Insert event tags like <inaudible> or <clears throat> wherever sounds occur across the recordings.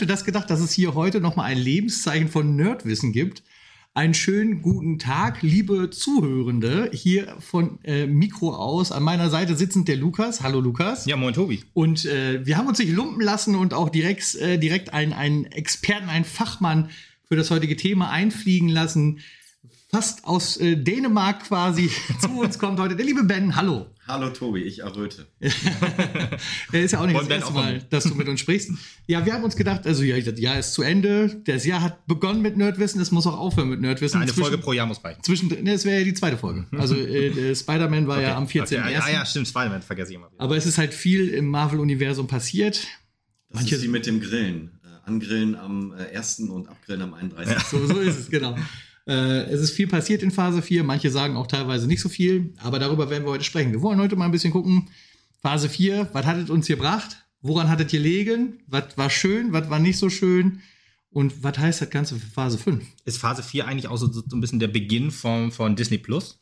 hätte das gedacht, dass es hier heute nochmal ein Lebenszeichen von Nerdwissen gibt? Einen schönen guten Tag, liebe Zuhörende. Hier von äh, Mikro aus. An meiner Seite sitzend der Lukas. Hallo Lukas. Ja, moin Tobi. Und äh, wir haben uns nicht lumpen lassen und auch direkt, äh, direkt einen, einen Experten, einen Fachmann für das heutige Thema einfliegen lassen. Fast aus äh, Dänemark quasi <laughs> zu uns kommt heute der liebe Ben. Hallo. Hallo Tobi, ich erröte. <laughs> Er ist ja auch nicht Und das erste Mal, dass du mit uns sprichst. Ja, wir haben uns gedacht, also ja, das Jahr ist zu Ende. Das Jahr hat begonnen mit Nerdwissen, es muss auch aufhören mit Nerdwissen. Eine Zwischen- Folge pro Jahr muss reichen. Zwischen, ne, es wäre ja die zweite Folge. Also äh, <laughs> äh, Spider-Man war ja am 14.01. Okay. Ah ja, stimmt, Spider-Man vergesse ich immer wieder. Aber es ist halt viel im Marvel-Universum passiert. Das Manche- ist wie mit dem Grillen. Äh, angrillen am äh, 1. und abgrillen am 31. So, so ist es, genau. Äh, es ist viel passiert in Phase 4. Manche sagen auch teilweise nicht so viel. Aber darüber werden wir heute sprechen. Wir wollen heute mal ein bisschen gucken. Phase 4, was hat es uns gebracht? Woran hat es gelegen? Was war schön? Was war nicht so schön? Und was heißt das Ganze für Phase 5? Ist Phase 4 eigentlich auch so, so ein bisschen der Beginn von, von Disney Plus?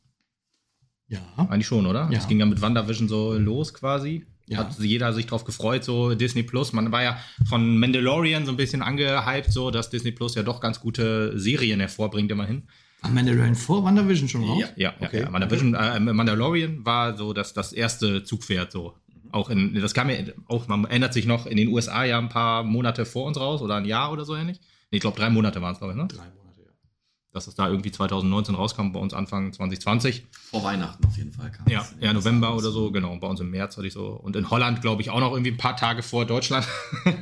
Ja. Eigentlich schon, oder? Ja. Das ging ja mit WandaVision so los quasi. Ja. Hat jeder sich drauf gefreut, so Disney Plus. Man war ja von Mandalorian so ein bisschen angehypt, so dass Disney Plus ja doch ganz gute Serien hervorbringt immerhin. War Mandalorian vor WandaVision schon raus? Ja, Okay. ja, ja. WandaVision, äh, Mandalorian war so das, das erste Zugpferd so. Auch in, das kam ja auch, man ändert sich noch in den USA ja ein paar Monate vor uns raus oder ein Jahr oder so ähnlich. Nee, ich glaube drei Monate waren es, glaube ich, ne? Drei Monate, ja. Dass es da irgendwie 2019 rauskam, bei uns Anfang 2020. Vor Weihnachten auf jeden Fall kam Ja, es ja, November oder so, genau. Bei uns im März hatte ich so. Und in Holland, glaube ich, auch noch irgendwie ein paar Tage vor Deutschland.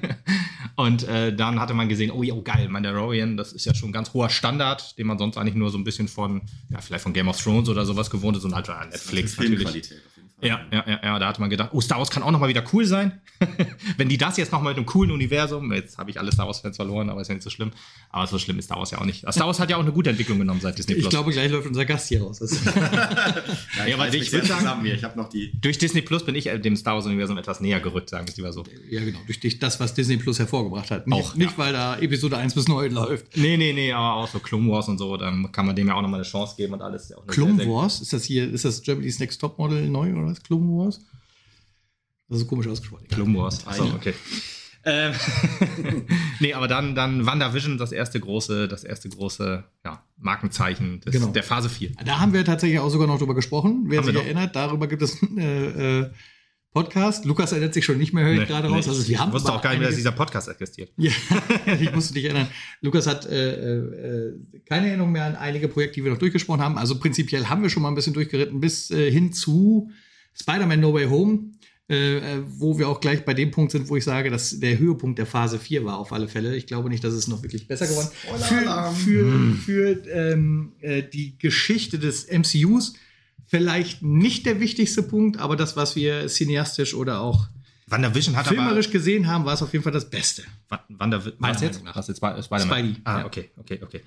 <laughs> und äh, dann hatte man gesehen, oh ja, oh, geil, Mandalorian, das ist ja schon ein ganz hoher Standard, den man sonst eigentlich nur so ein bisschen von, ja, vielleicht von Game of Thrones oder sowas gewohnt ist und halt an Das ist Netflix natürlich. Filmqualität auf. Ja, ja, ja, ja, da hat man gedacht, oh, Star Wars kann auch noch mal wieder cool sein. <laughs> Wenn die das jetzt noch mal mit einem coolen Universum, jetzt habe ich alle Star Wars-Fans verloren, aber ist ja nicht so schlimm. Aber so schlimm ist Star Wars ja auch nicht. Star Wars hat ja auch eine gute Entwicklung genommen seit Disney Ich Plus. glaube, gleich läuft unser Gast hier raus. <laughs> Ja, ich, Ja, weiß ich mich würd sehr sagen-. Ich habe noch die. Durch Disney Plus bin ich äh, dem Star Wars-Universum etwas näher gerückt, sagen wir es lieber so. ja, genau. Durch das, was Disney Plus hervorgebracht hat. Nicht, Auch, nicht ja. weil da Episode 1 bis 9 läuft. Nee, nee, nee, aber auch so Clone Wars und so, dann kann man dem ja auch nochmal eine Chance geben und alles. Clone Wars? Ist das hier, ist das Germany's Next Top Model neu oder was? Clone Wars? Das ist komisch ausgesprochen. Clone Wars. Achso, okay. Ähm, <laughs> nee, aber dann, dann WandaVision, das erste große, das erste große ja, Markenzeichen des, Genau. der Phase 4. Da haben wir tatsächlich auch sogar noch drüber gesprochen. Wer Haben sich erinnert, darüber gibt es einen äh, äh, Podcast. Lukas erinnert sich schon nicht mehr, höre ich gerade raus. Also wir haben ich wusste auch gar nicht mehr, dass dieser Podcast existiert. Ja, <laughs> ich musste dich erinnern. Lukas hat äh, äh, keine Erinnerung mehr an einige Projekte, die wir noch durchgesprochen haben. Also prinzipiell haben wir schon mal ein bisschen durchgeritten bis äh, hin zu Spider-Man No Way Home, äh, äh, wo wir auch gleich bei dem Punkt sind, wo ich sage, dass der Höhepunkt der Phase 4 war auf alle Fälle. Ich glaube nicht, dass es noch wirklich besser geworden Für, Spoiler-Alarm. für, für ähm, äh, die Geschichte des MCUs vielleicht nicht der wichtigste Punkt, aber das, was wir cineastisch oder auch WandaVision hat filmerisch gesehen haben, war es auf jeden Fall das Beste. aber... Wa- Wandavision, Meiner was jetzt? Meinung jetzt? Sp- Spider-Man? Spidey, Ah, ja. okay, okay, okay.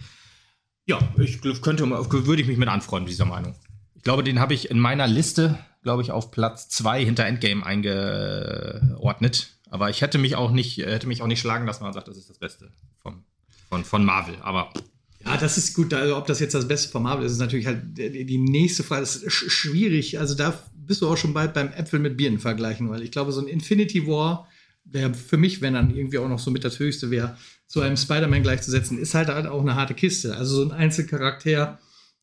Ja, ich könnte, würde ich mich mit anfreunden, dieser Meinung. Ich glaube, den habe ich in meiner Liste, glaube ich, auf Platz zwei hinter Endgame eingeordnet. Aber ich hätte mich auch nicht, hätte mich auch nicht schlagen lassen, wenn man sagt, das ist das Beste vom, von, von Marvel. Aber Ja, das ist gut. Also, ob das jetzt das Beste von Marvel ist, ist natürlich halt die nächste Frage. Das ist sch- schwierig. Also, da bist du auch schon bald beim Äpfel mit Birnen vergleichen, weil ich glaube, so ein Infinity War, der für mich, wenn dann irgendwie auch noch so mit das Höchste wäre, zu einem Spider-Man gleichzusetzen, ist halt, halt auch eine harte Kiste. Also, so ein Einzelcharakter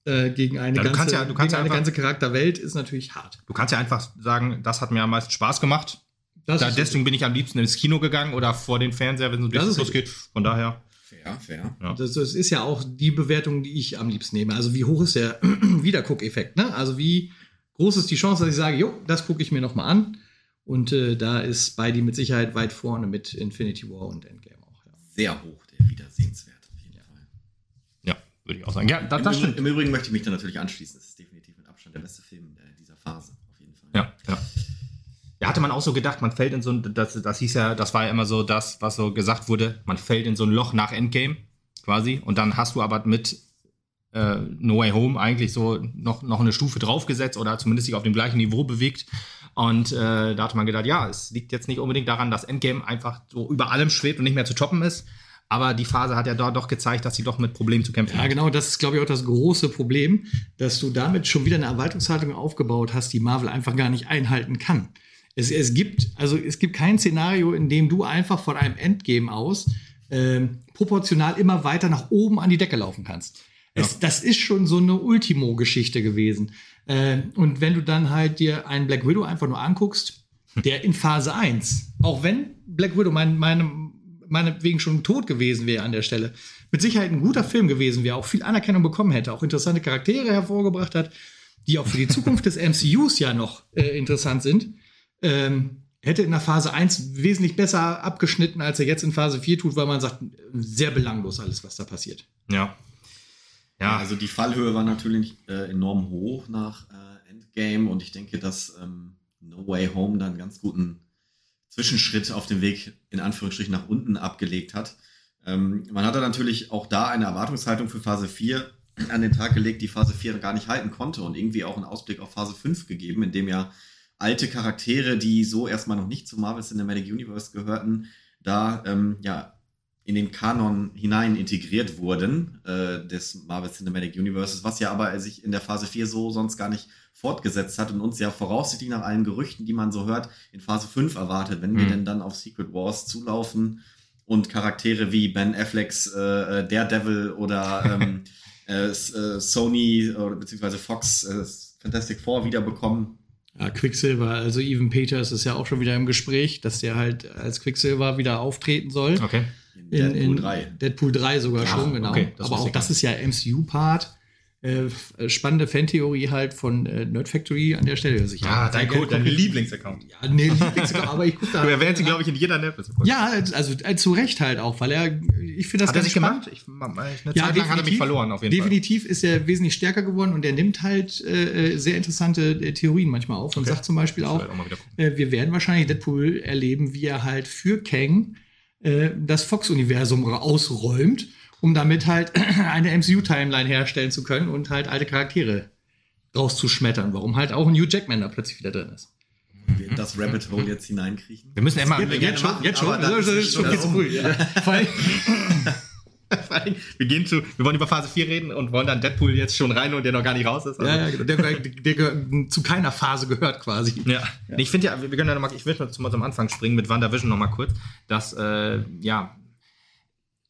äh, gegen eine, Ja, du ganze, kannst ja- du kannst gegen eine einfach- ganze Charakterwelt ist natürlich hart. du kannst ja einfach sagen, das hat mir am meisten Spaß gemacht. Das Da, deswegen bin ich am liebsten ins Kino gegangen oder vor den Fernseher, wenn es um Das ist Disney Plus geht. Von daher. Fair, fair. Ja. Das, das ist ja auch die Bewertung, die ich am liebsten nehme. Also wie hoch ist der <clears throat> Wiederguckeffekt? Ne? Also wie groß ist die Chance, dass ich sage, jo, das gucke ich mir noch mal an. Und äh, da ist Spidey mit Sicherheit weit vorne mit Infinity War und Endgame auch. Ja. Sehr hoch, der Wiedersehenswert auf jeden Fall. Ja, würde ich auch sagen. Ja, das, Im, das Übrigen, stimmt. Im Übrigen möchte ich mich da natürlich anschließen. Das ist definitiv mit Abstand der beste Film äh, dieser Phase, auf jeden Fall. Ja, ja. Ja, hatte man auch so gedacht, man fällt in so ein, das, das hieß ja, das war ja immer so das, was so gesagt wurde, man fällt in so ein Loch nach Endgame, quasi. Und dann hast du aber mit äh, No Way Home eigentlich so noch, noch eine Stufe draufgesetzt oder zumindest sich auf dem gleichen Niveau bewegt. Und äh, da hatte man gedacht, ja, es liegt jetzt nicht unbedingt daran, dass Endgame einfach so über allem schwebt und nicht mehr zu toppen ist. Aber die Phase hat ja dort doch gezeigt, dass sie doch mit Problemen zu kämpfen Ja, hat. genau, das ist, glaube ich, auch das große Problem, dass du damit schon wieder eine Erwartungshaltung aufgebaut hast, die Marvel einfach gar nicht einhalten kann. Es, es gibt, also es gibt kein Szenario, in dem du einfach von einem Endgame aus ähm, proportional immer weiter nach oben an die Decke laufen kannst. Es, das ist schon so eine Ultimo-Geschichte gewesen. Äh, und wenn du dann halt dir einen Black Widow einfach nur anguckst, <laughs> der in Phase 1, auch wenn Black Widow mein, meine, meinetwegen schon tot gewesen wäre an der Stelle, mit Sicherheit ein guter Film gewesen wäre, auch viel Anerkennung bekommen hätte, auch interessante Charaktere hervorgebracht hat, die auch für die Zukunft des MCUs ja noch äh, interessant sind, ähm, hätte in der Phase 1 wesentlich besser abgeschnitten, als er jetzt in Phase 4 tut, weil man sagt, sehr belanglos alles, was da passiert. Ja. Ja, also die Fallhöhe war natürlich äh, enorm hoch nach äh, Endgame und ich denke, dass ähm, No Way Home dann einen ganz guten Zwischenschritt auf dem Weg in Anführungsstrichen nach unten abgelegt hat. Ähm, man hatte natürlich auch da eine Erwartungshaltung für Phase 4 an den Tag gelegt, die Phase 4 gar nicht halten konnte und irgendwie auch einen Ausblick auf Phase 5 gegeben, in dem ja alte Charaktere, die so erstmal noch nicht zum Marvel Cinematic Universe gehörten, da ähm, ja in den Kanon hinein integriert wurden äh, des Marvel Cinematic Universes, was ja aber sich in der Phase 4 so sonst gar nicht fortgesetzt hat und uns ja voraussichtlich nach allen Gerüchten, die man so hört, in Phase 5 erwartet, wenn mhm. wir denn dann auf Secret Wars zulaufen und Charaktere wie Ben Afflecks äh, äh Daredevil oder ähm, <laughs> äh, äh, Sony oder beziehungsweise Fox äh, Fantastic Four wiederbekommen. Ja, Quicksilver, also Even Peters ist ja auch schon wieder im Gespräch, dass der halt als Quicksilver wieder auftreten soll. Okay. In, in Deadpool 3. Deadpool 3 sogar ja, schon, genau. Okay, Aber auch das ist ja MCU-Part. Äh, spannende Fantheorie halt von äh, Nerd Factory an der Stelle. Also ja, dein, Code, dein Lieblingsaccount. Ja, nee, Lieblingsaccount, aber ich gucke da. <laughs> Du erwähnst ihn, glaube ich, in jeder Nerd. Ja, also äh, zu Recht halt auch, weil er, ich finde das hat ganz er sich spannend. gemacht? Ich, eine ja, Zeit lang hat er mich verloren, auf jeden definitiv Fall. Definitiv ist er wesentlich stärker geworden und er nimmt halt äh, äh sehr interessante äh, Theorien manchmal auf und okay. sagt zum Beispiel auch, auch wir werden wahrscheinlich Deadpool erleben, wie er halt für Kang das Fox-Universum ausräumt um damit halt <clears throat> eine MCU-Timeline herstellen zu können und halt alte Charaktere rauszuschmettern. Warum halt auch ein Hugh Jackman da plötzlich wieder drin ist. Das Rabbit Hole jetzt hineinkriegen. Wir müssen immer. Jetzt, jetzt schon, jetzt schon. Das ist, ist schon viel zu früh. Ja. <laughs> <laughs> Vor allem, wir gehen zu, wir wollen über Phase 4 reden und wollen dann Deadpool jetzt schon rein und der noch gar nicht raus ist. Also. Ja, ja, genau. Der, der, der, zu keiner Phase gehört quasi. Ja. ja. Ich finde ja, wir können ja nochmal, ich will mal zum, zum Anfang springen mit WandaVision nochmal kurz, dass, äh, ja,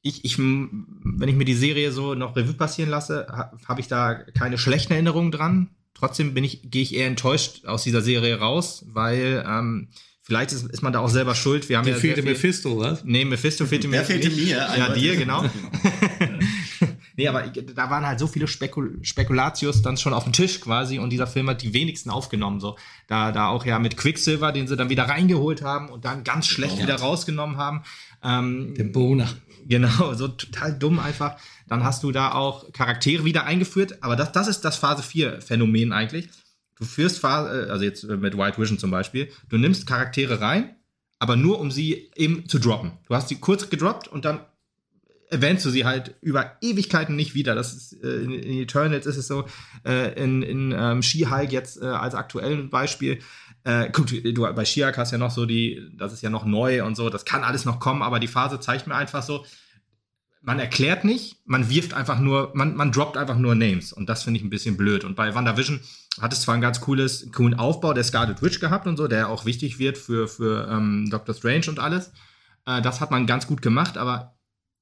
ich, ich, wenn ich mir die Serie so noch Revue passieren lasse, habe hab ich da keine schlechten Erinnerungen dran. Trotzdem bin ich, gehe ich eher enttäuscht aus dieser Serie raus, weil ähm, vielleicht ist, ist man da auch selber schuld. Wir haben Dir ja fehlte Mephisto, was? Nee, Mephisto fehlte <laughs> mir. Der fehlte nicht. mir. Ja, dir, genau. <laughs> <laughs> nee, aber da waren halt so viele Spekul Spekulatius dann schon auf dem Tisch quasi und dieser Film hat die wenigsten aufgenommen. So. Da, da auch ja mit Quicksilver, den sie dann wieder reingeholt haben und dann ganz schlecht oh, wieder rausgenommen haben. Ähm, Der Boner. Genau, so total dumm einfach. Dann hast du da auch Charaktere wieder eingeführt, aber das, das ist das Phase 4 Phänomen eigentlich. Du führst Phase, äh, also jetzt mit White Vision zum Beispiel, du nimmst Charaktere rein, aber nur um sie eben zu droppen. Du hast sie kurz gedroppt und dann erwähnst du sie halt über Ewigkeiten nicht wieder. Das ist äh, in, in Eternals ist es so, äh, in, in ähm, She-Hulk jetzt äh, als aktuelles Beispiel. Äh, guck, du, bei Shiak hast ja noch so die, das ist ja noch neu und so, das kann alles noch kommen, aber die Phase zeigt mir einfach so, man erklärt nicht, man wirft einfach nur, man, man droppt einfach nur Names und das finde ich ein bisschen blöd. Und bei WandaVision hat es zwar ein ganz cooles, coolen Aufbau der Scarlet Witch gehabt und so, der auch wichtig wird für, für ähm, Doctor Strange und alles. Äh, das hat man ganz gut gemacht, aber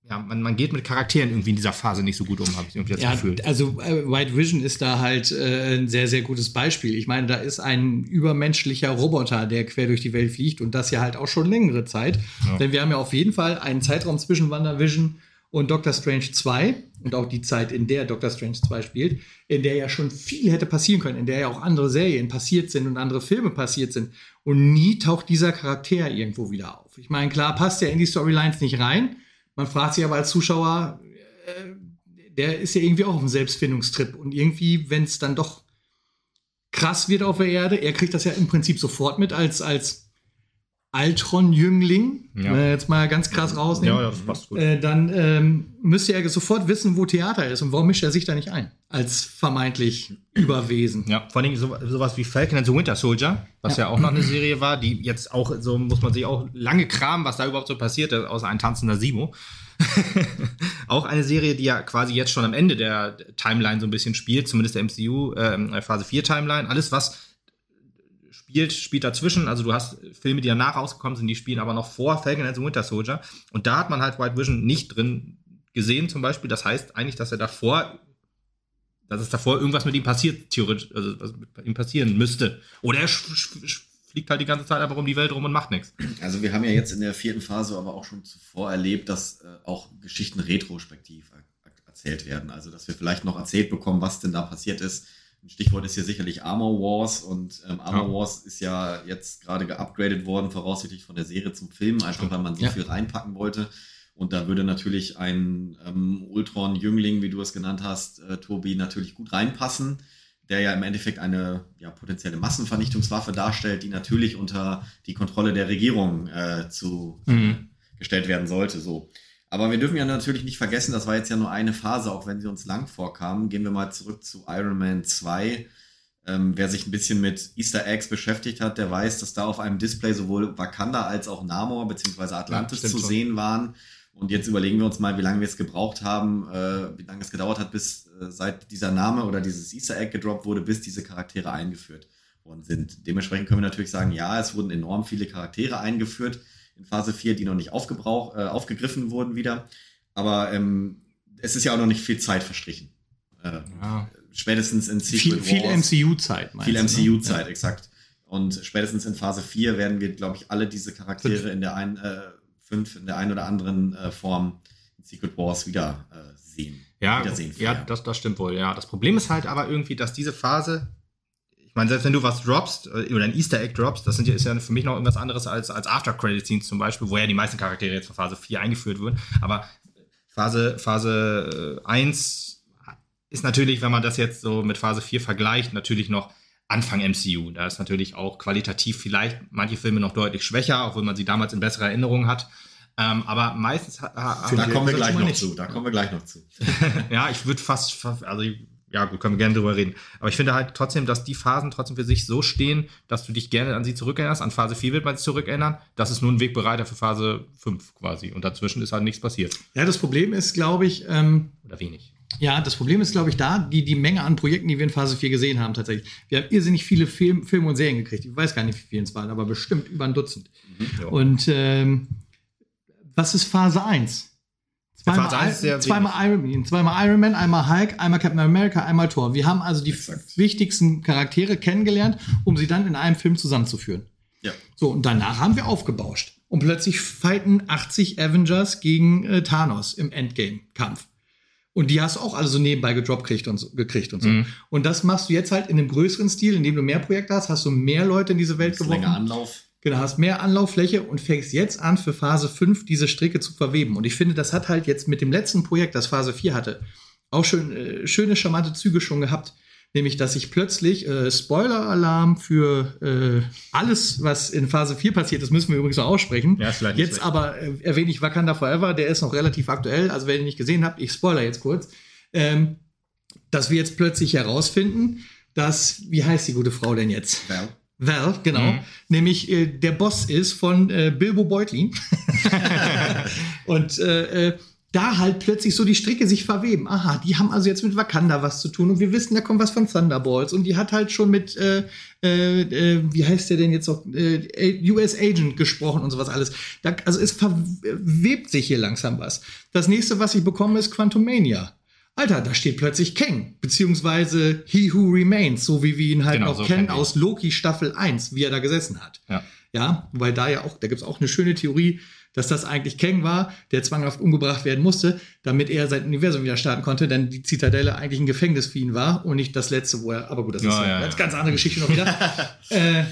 ja, man, man geht mit Charakteren irgendwie in dieser Phase nicht so gut um, habe ich irgendwie das ja, Gefühl. Also äh, White Vision ist da halt äh, ein sehr, sehr gutes Beispiel. Ich meine, da ist ein übermenschlicher Roboter, der quer durch die Welt fliegt und das ja halt auch schon längere Zeit. Ja. Denn wir haben ja auf jeden Fall einen Zeitraum zwischen WandaVision und Doctor Strange 2 und auch die Zeit, in der Doctor Strange 2 spielt, in der ja schon viel hätte passieren können, in der ja auch andere Serien passiert sind und andere Filme passiert sind. Und nie taucht dieser Charakter irgendwo wieder auf. Ich meine, klar, passt ja in die Storylines nicht rein man fragt sich aber als Zuschauer, äh, der ist ja irgendwie auch auf einem Selbstfindungstrip. Und irgendwie, wenn es dann doch krass wird auf der Erde, er kriegt das ja im Prinzip sofort mit als, als Altron-Jüngling, ja. äh, jetzt mal ganz krass rausnehmen, ja, ja, das passt gut. Äh, dann ähm, müsste er sofort wissen, wo Theater ist und warum mischt er sich da nicht ein, als vermeintlich Überwesen. Ja, vor allem so, sowas wie Falcon and the Winter Soldier, was ja. ja. auch noch eine Serie war, die jetzt auch, so muss man sich auch lange kramen, was da überhaupt so passierte, außer ein tanzender Simo. <laughs> auch eine Serie, die ja quasi jetzt schon am Ende der Timeline so ein bisschen spielt, zumindest der MCU, äh, Phase 4 Timeline. Alles, was spielt, spielt dazwischen. Also du hast Filme, die danach rausgekommen sind, die spielen aber noch vor Falcon and the Winter Soldier. Und da hat man halt White Vision nicht drin gesehen zum Beispiel. Das heißt eigentlich, dass er davor, dass es davor irgendwas mit ihm passiert, theoretisch, also was mit ihm passieren müsste. Oder er fliegt halt die ganze Zeit einfach um die Welt rum und macht nichts. Also wir haben ja jetzt in der vierten Phase aber auch schon zuvor erlebt, dass äh, auch Geschichten retrospektiv erzählt werden. Also dass wir vielleicht noch erzählt bekommen, was denn da passiert ist. Ein Stichwort ist hier sicherlich Armor Wars und ähm, Armor ja. Wars ist ja jetzt gerade geupgradet worden, voraussichtlich von der Serie zum Film, einfach weil man so ja. viel reinpacken wollte. Und da würde natürlich ein ähm, Ultron-Jüngling, wie du es genannt hast, äh, Tobi, natürlich gut reinpassen, der ja im Endeffekt eine ja, potenzielle Massenvernichtungswaffe darstellt, die natürlich unter die Kontrolle der Regierung äh, zu mhm. gestellt werden sollte. So. Aber wir dürfen ja natürlich nicht vergessen, das war jetzt ja nur eine Phase, auch wenn sie uns lang vorkam. Gehen wir mal zurück zu Iron Man 2. Ähm, wer sich ein bisschen mit Easter Eggs beschäftigt hat, der weiß, dass da auf einem Display sowohl Wakanda als auch Namor bzw. Atlantis ja, zu sehen waren. Und jetzt überlegen wir uns mal, wie lange wir es gebraucht haben, äh, wie lange es gedauert hat, bis äh, seit dieser Name oder dieses Easter Egg gedroppt wurde, bis diese Charaktere eingeführt worden sind. Dementsprechend können wir natürlich sagen, ja, es wurden enorm viele Charaktere eingeführt in Phase 4, die noch nicht aufgebrauch, äh, aufgegriffen wurden wieder. Aber ähm, es ist ja auch noch nicht viel Zeit verstrichen. Äh, ja. Spätestens in Secret viel, Wars. Viel MCU-Zeit, Viel MCU-Zeit, ne? exakt. Und spätestens in Phase 4 werden wir, glaube ich, alle diese Charaktere in der einen äh, fünf in der einen oder anderen äh, Form in Secret Wars wieder äh, sehen. Ja, ja das, das stimmt wohl. Ja, das Problem ist halt aber irgendwie, dass diese Phase, ich meine, selbst wenn du was droppst äh, oder ein Easter Egg droppst, das sind ja, ist ja für mich noch irgendwas anderes als, als After-Credit-Scenes zum Beispiel, wo ja die meisten Charaktere jetzt für Phase 4 eingeführt wurden. Aber Phase, Phase 1 äh, ist natürlich, wenn man das jetzt so mit Phase 4 vergleicht, natürlich noch Anfang MCU. Da ist natürlich auch qualitativ vielleicht manche Filme noch deutlich schwächer, obwohl man sie damals in besserer Erinnerung hat. Ähm, aber meistens hat. da kommen wir gleich noch nicht. zu. Da kommen wir gleich noch zu. <laughs> ja, ich würde fast, also ja, gut, können wir gerne drüber reden. Aber ich finde halt trotzdem, dass die Phasen trotzdem für sich so stehen, dass du dich gerne an sie zurückerinnerst. An Phase 4 wird man sich zurückerinnern. Das ist nur ein Wegbereiter für Phase 5 quasi. Und dazwischen ist halt nichts passiert. Ja, das Problem ist, glaube ich. Ähm, Oder wenig. Ja, das Problem ist, glaube ich, da, die, die Menge an Projekten, die wir in Phase 4 gesehen haben, tatsächlich. Wir haben irrsinnig viele Film, Filme und Serien gekriegt. Ich weiß gar nicht, wie viele es waren, aber bestimmt über ein Dutzend. Mhm, und ähm, was ist Phase 1? Zweimal, 1 zweimal Iron Man, zweimal Iron Man, einmal Hulk, einmal Captain America, einmal Thor. Wir haben also die Exakt. wichtigsten Charaktere kennengelernt, um sie dann in einem Film zusammenzuführen. Ja. So, und danach haben wir aufgebauscht. Und plötzlich fighten 80 Avengers gegen äh, Thanos im Endgame-Kampf. Und die hast du auch alle so nebenbei gedroppt gekriegt und so. Gekriegt und, so. Mhm. und das machst du jetzt halt in einem größeren Stil, indem du mehr Projekte hast, hast du mehr Leute in diese Welt geworfen. Länger Anlauf. Genau, hast mehr Anlauffläche und fängst jetzt an, für Phase 5 diese Stricke zu verweben. Und ich finde, das hat halt jetzt mit dem letzten Projekt, das Phase 4 hatte, auch schön, äh, schöne, charmante Züge schon gehabt nämlich dass ich plötzlich äh, Spoiler-Alarm für äh, alles, was in Phase 4 passiert ist, müssen wir übrigens noch aussprechen. Ja, vielleicht jetzt aber äh, erwähne ich Wakanda Forever, der ist noch relativ aktuell, also wenn ihr nicht gesehen habt, ich spoiler jetzt kurz, ähm, dass wir jetzt plötzlich herausfinden, dass, wie heißt die gute Frau denn jetzt? Val. Val, genau. Mhm. Nämlich äh, der Boss ist von äh, Bilbo Beutlin. <laughs> und äh, äh da halt plötzlich so die Stricke sich verweben. Aha, die haben also jetzt mit Wakanda was zu tun und wir wissen, da kommt was von Thunderbolts und die hat halt schon mit, äh, äh, äh wie heißt der denn jetzt noch, äh, US Agent gesprochen und sowas alles. Da, also es verwebt sich hier langsam was. Das nächste, was ich bekomme, ist Quantum Mania. Alter, da steht plötzlich Kang, beziehungsweise He Who Remains, so wie wir ihn halt genau, noch so kennen aus Loki Staffel 1, wie er da gesessen hat. Ja. Ja, weil da ja auch, da gibt's auch eine schöne Theorie, dass das eigentlich Kang war, der zwanghaft umgebracht werden musste, damit er sein Universum wieder starten konnte, denn die Zitadelle eigentlich ein Gefängnis für ihn war und nicht das letzte, wo er, aber gut, das ja, ist eine ja, ganz, ganz andere Geschichte noch wieder. <laughs> äh,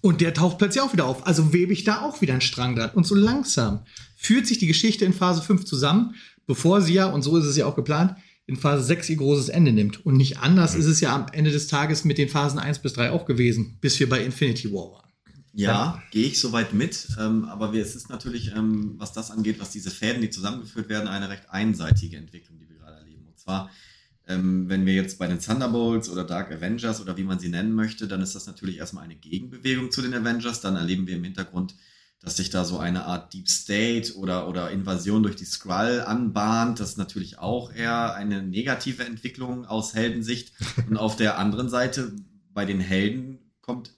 und der taucht plötzlich auch wieder auf. Also webe ich da auch wieder einen Strang dran. Und so langsam führt sich die Geschichte in Phase 5 zusammen, bevor sie ja, und so ist es ja auch geplant, in Phase 6 ihr großes Ende nimmt. Und nicht anders mhm. ist es ja am Ende des Tages mit den Phasen 1 bis 3 auch gewesen, bis wir bei Infinity War waren. Ja, ja. gehe ich soweit mit. Ähm, aber es ist natürlich, ähm, was das angeht, was diese Fäden, die zusammengeführt werden, eine recht einseitige Entwicklung, die wir gerade erleben. Und zwar, ähm, wenn wir jetzt bei den Thunderbolts oder Dark Avengers oder wie man sie nennen möchte, dann ist das natürlich erstmal eine Gegenbewegung zu den Avengers. Dann erleben wir im Hintergrund, dass sich da so eine Art Deep State oder, oder Invasion durch die Skrull anbahnt. Das ist natürlich auch eher eine negative Entwicklung aus Heldensicht. <laughs> Und auf der anderen Seite, bei den Helden kommt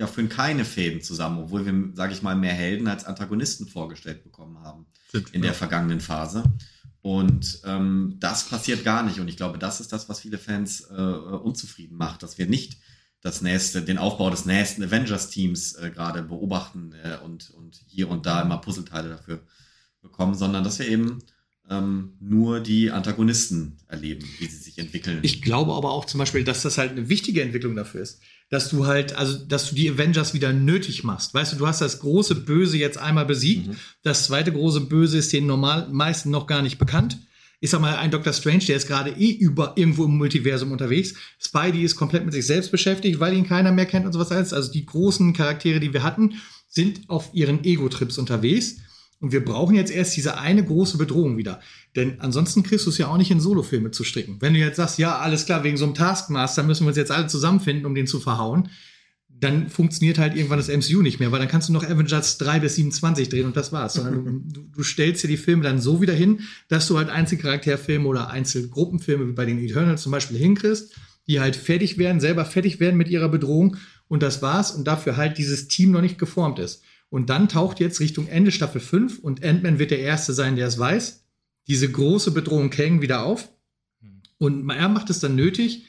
ja, führen keine Fäden zusammen, obwohl wir, sage ich mal, mehr Helden als Antagonisten vorgestellt bekommen haben Stimmt, in der ja. vergangenen Phase. Und ähm, das passiert gar nicht. Und ich glaube, das ist das, was viele Fans äh, unzufrieden macht, dass wir nicht das nächste, den Aufbau des nächsten Avengers-Teams äh, gerade beobachten äh, und, und hier und da immer Puzzleteile dafür bekommen, sondern dass wir eben ähm, nur die Antagonisten erleben, wie sie sich entwickeln. Ich glaube aber auch zum Beispiel, dass das halt eine wichtige Entwicklung dafür ist. Dass du halt, also, dass du die Avengers wieder nötig machst. Weißt du, du hast das große Böse jetzt einmal besiegt. Mhm. Das zweite große Böse ist den normal meisten noch gar nicht bekannt. Ich sag mal, ein Doctor Strange, der ist gerade eh über irgendwo im Multiversum unterwegs. Spidey ist komplett mit sich selbst beschäftigt, weil ihn keiner mehr kennt und sowas alles. Also die großen Charaktere, die wir hatten, sind auf ihren Ego-Trips unterwegs. Und wir brauchen jetzt erst diese eine große Bedrohung wieder. Denn ansonsten kriegst du es ja auch nicht in Solofilme zu stricken. Wenn du jetzt sagst, ja, alles klar, wegen so einem Taskmaster müssen wir uns jetzt alle zusammenfinden, um den zu verhauen, dann funktioniert halt irgendwann das MCU nicht mehr, weil dann kannst du noch Avengers 3 bis 27 drehen und das war's. Sondern du, du stellst dir die Filme dann so wieder hin, dass du halt Einzelcharakterfilme oder Einzelgruppenfilme wie bei den Eternals zum Beispiel hinkriegst, die halt fertig werden, selber fertig werden mit ihrer Bedrohung und das war's und dafür halt dieses Team noch nicht geformt ist. Und dann taucht jetzt Richtung Ende Staffel 5 und Ant-Man wird der Erste sein, der es weiß, diese große Bedrohung Kang wieder auf. Und er macht es dann nötig,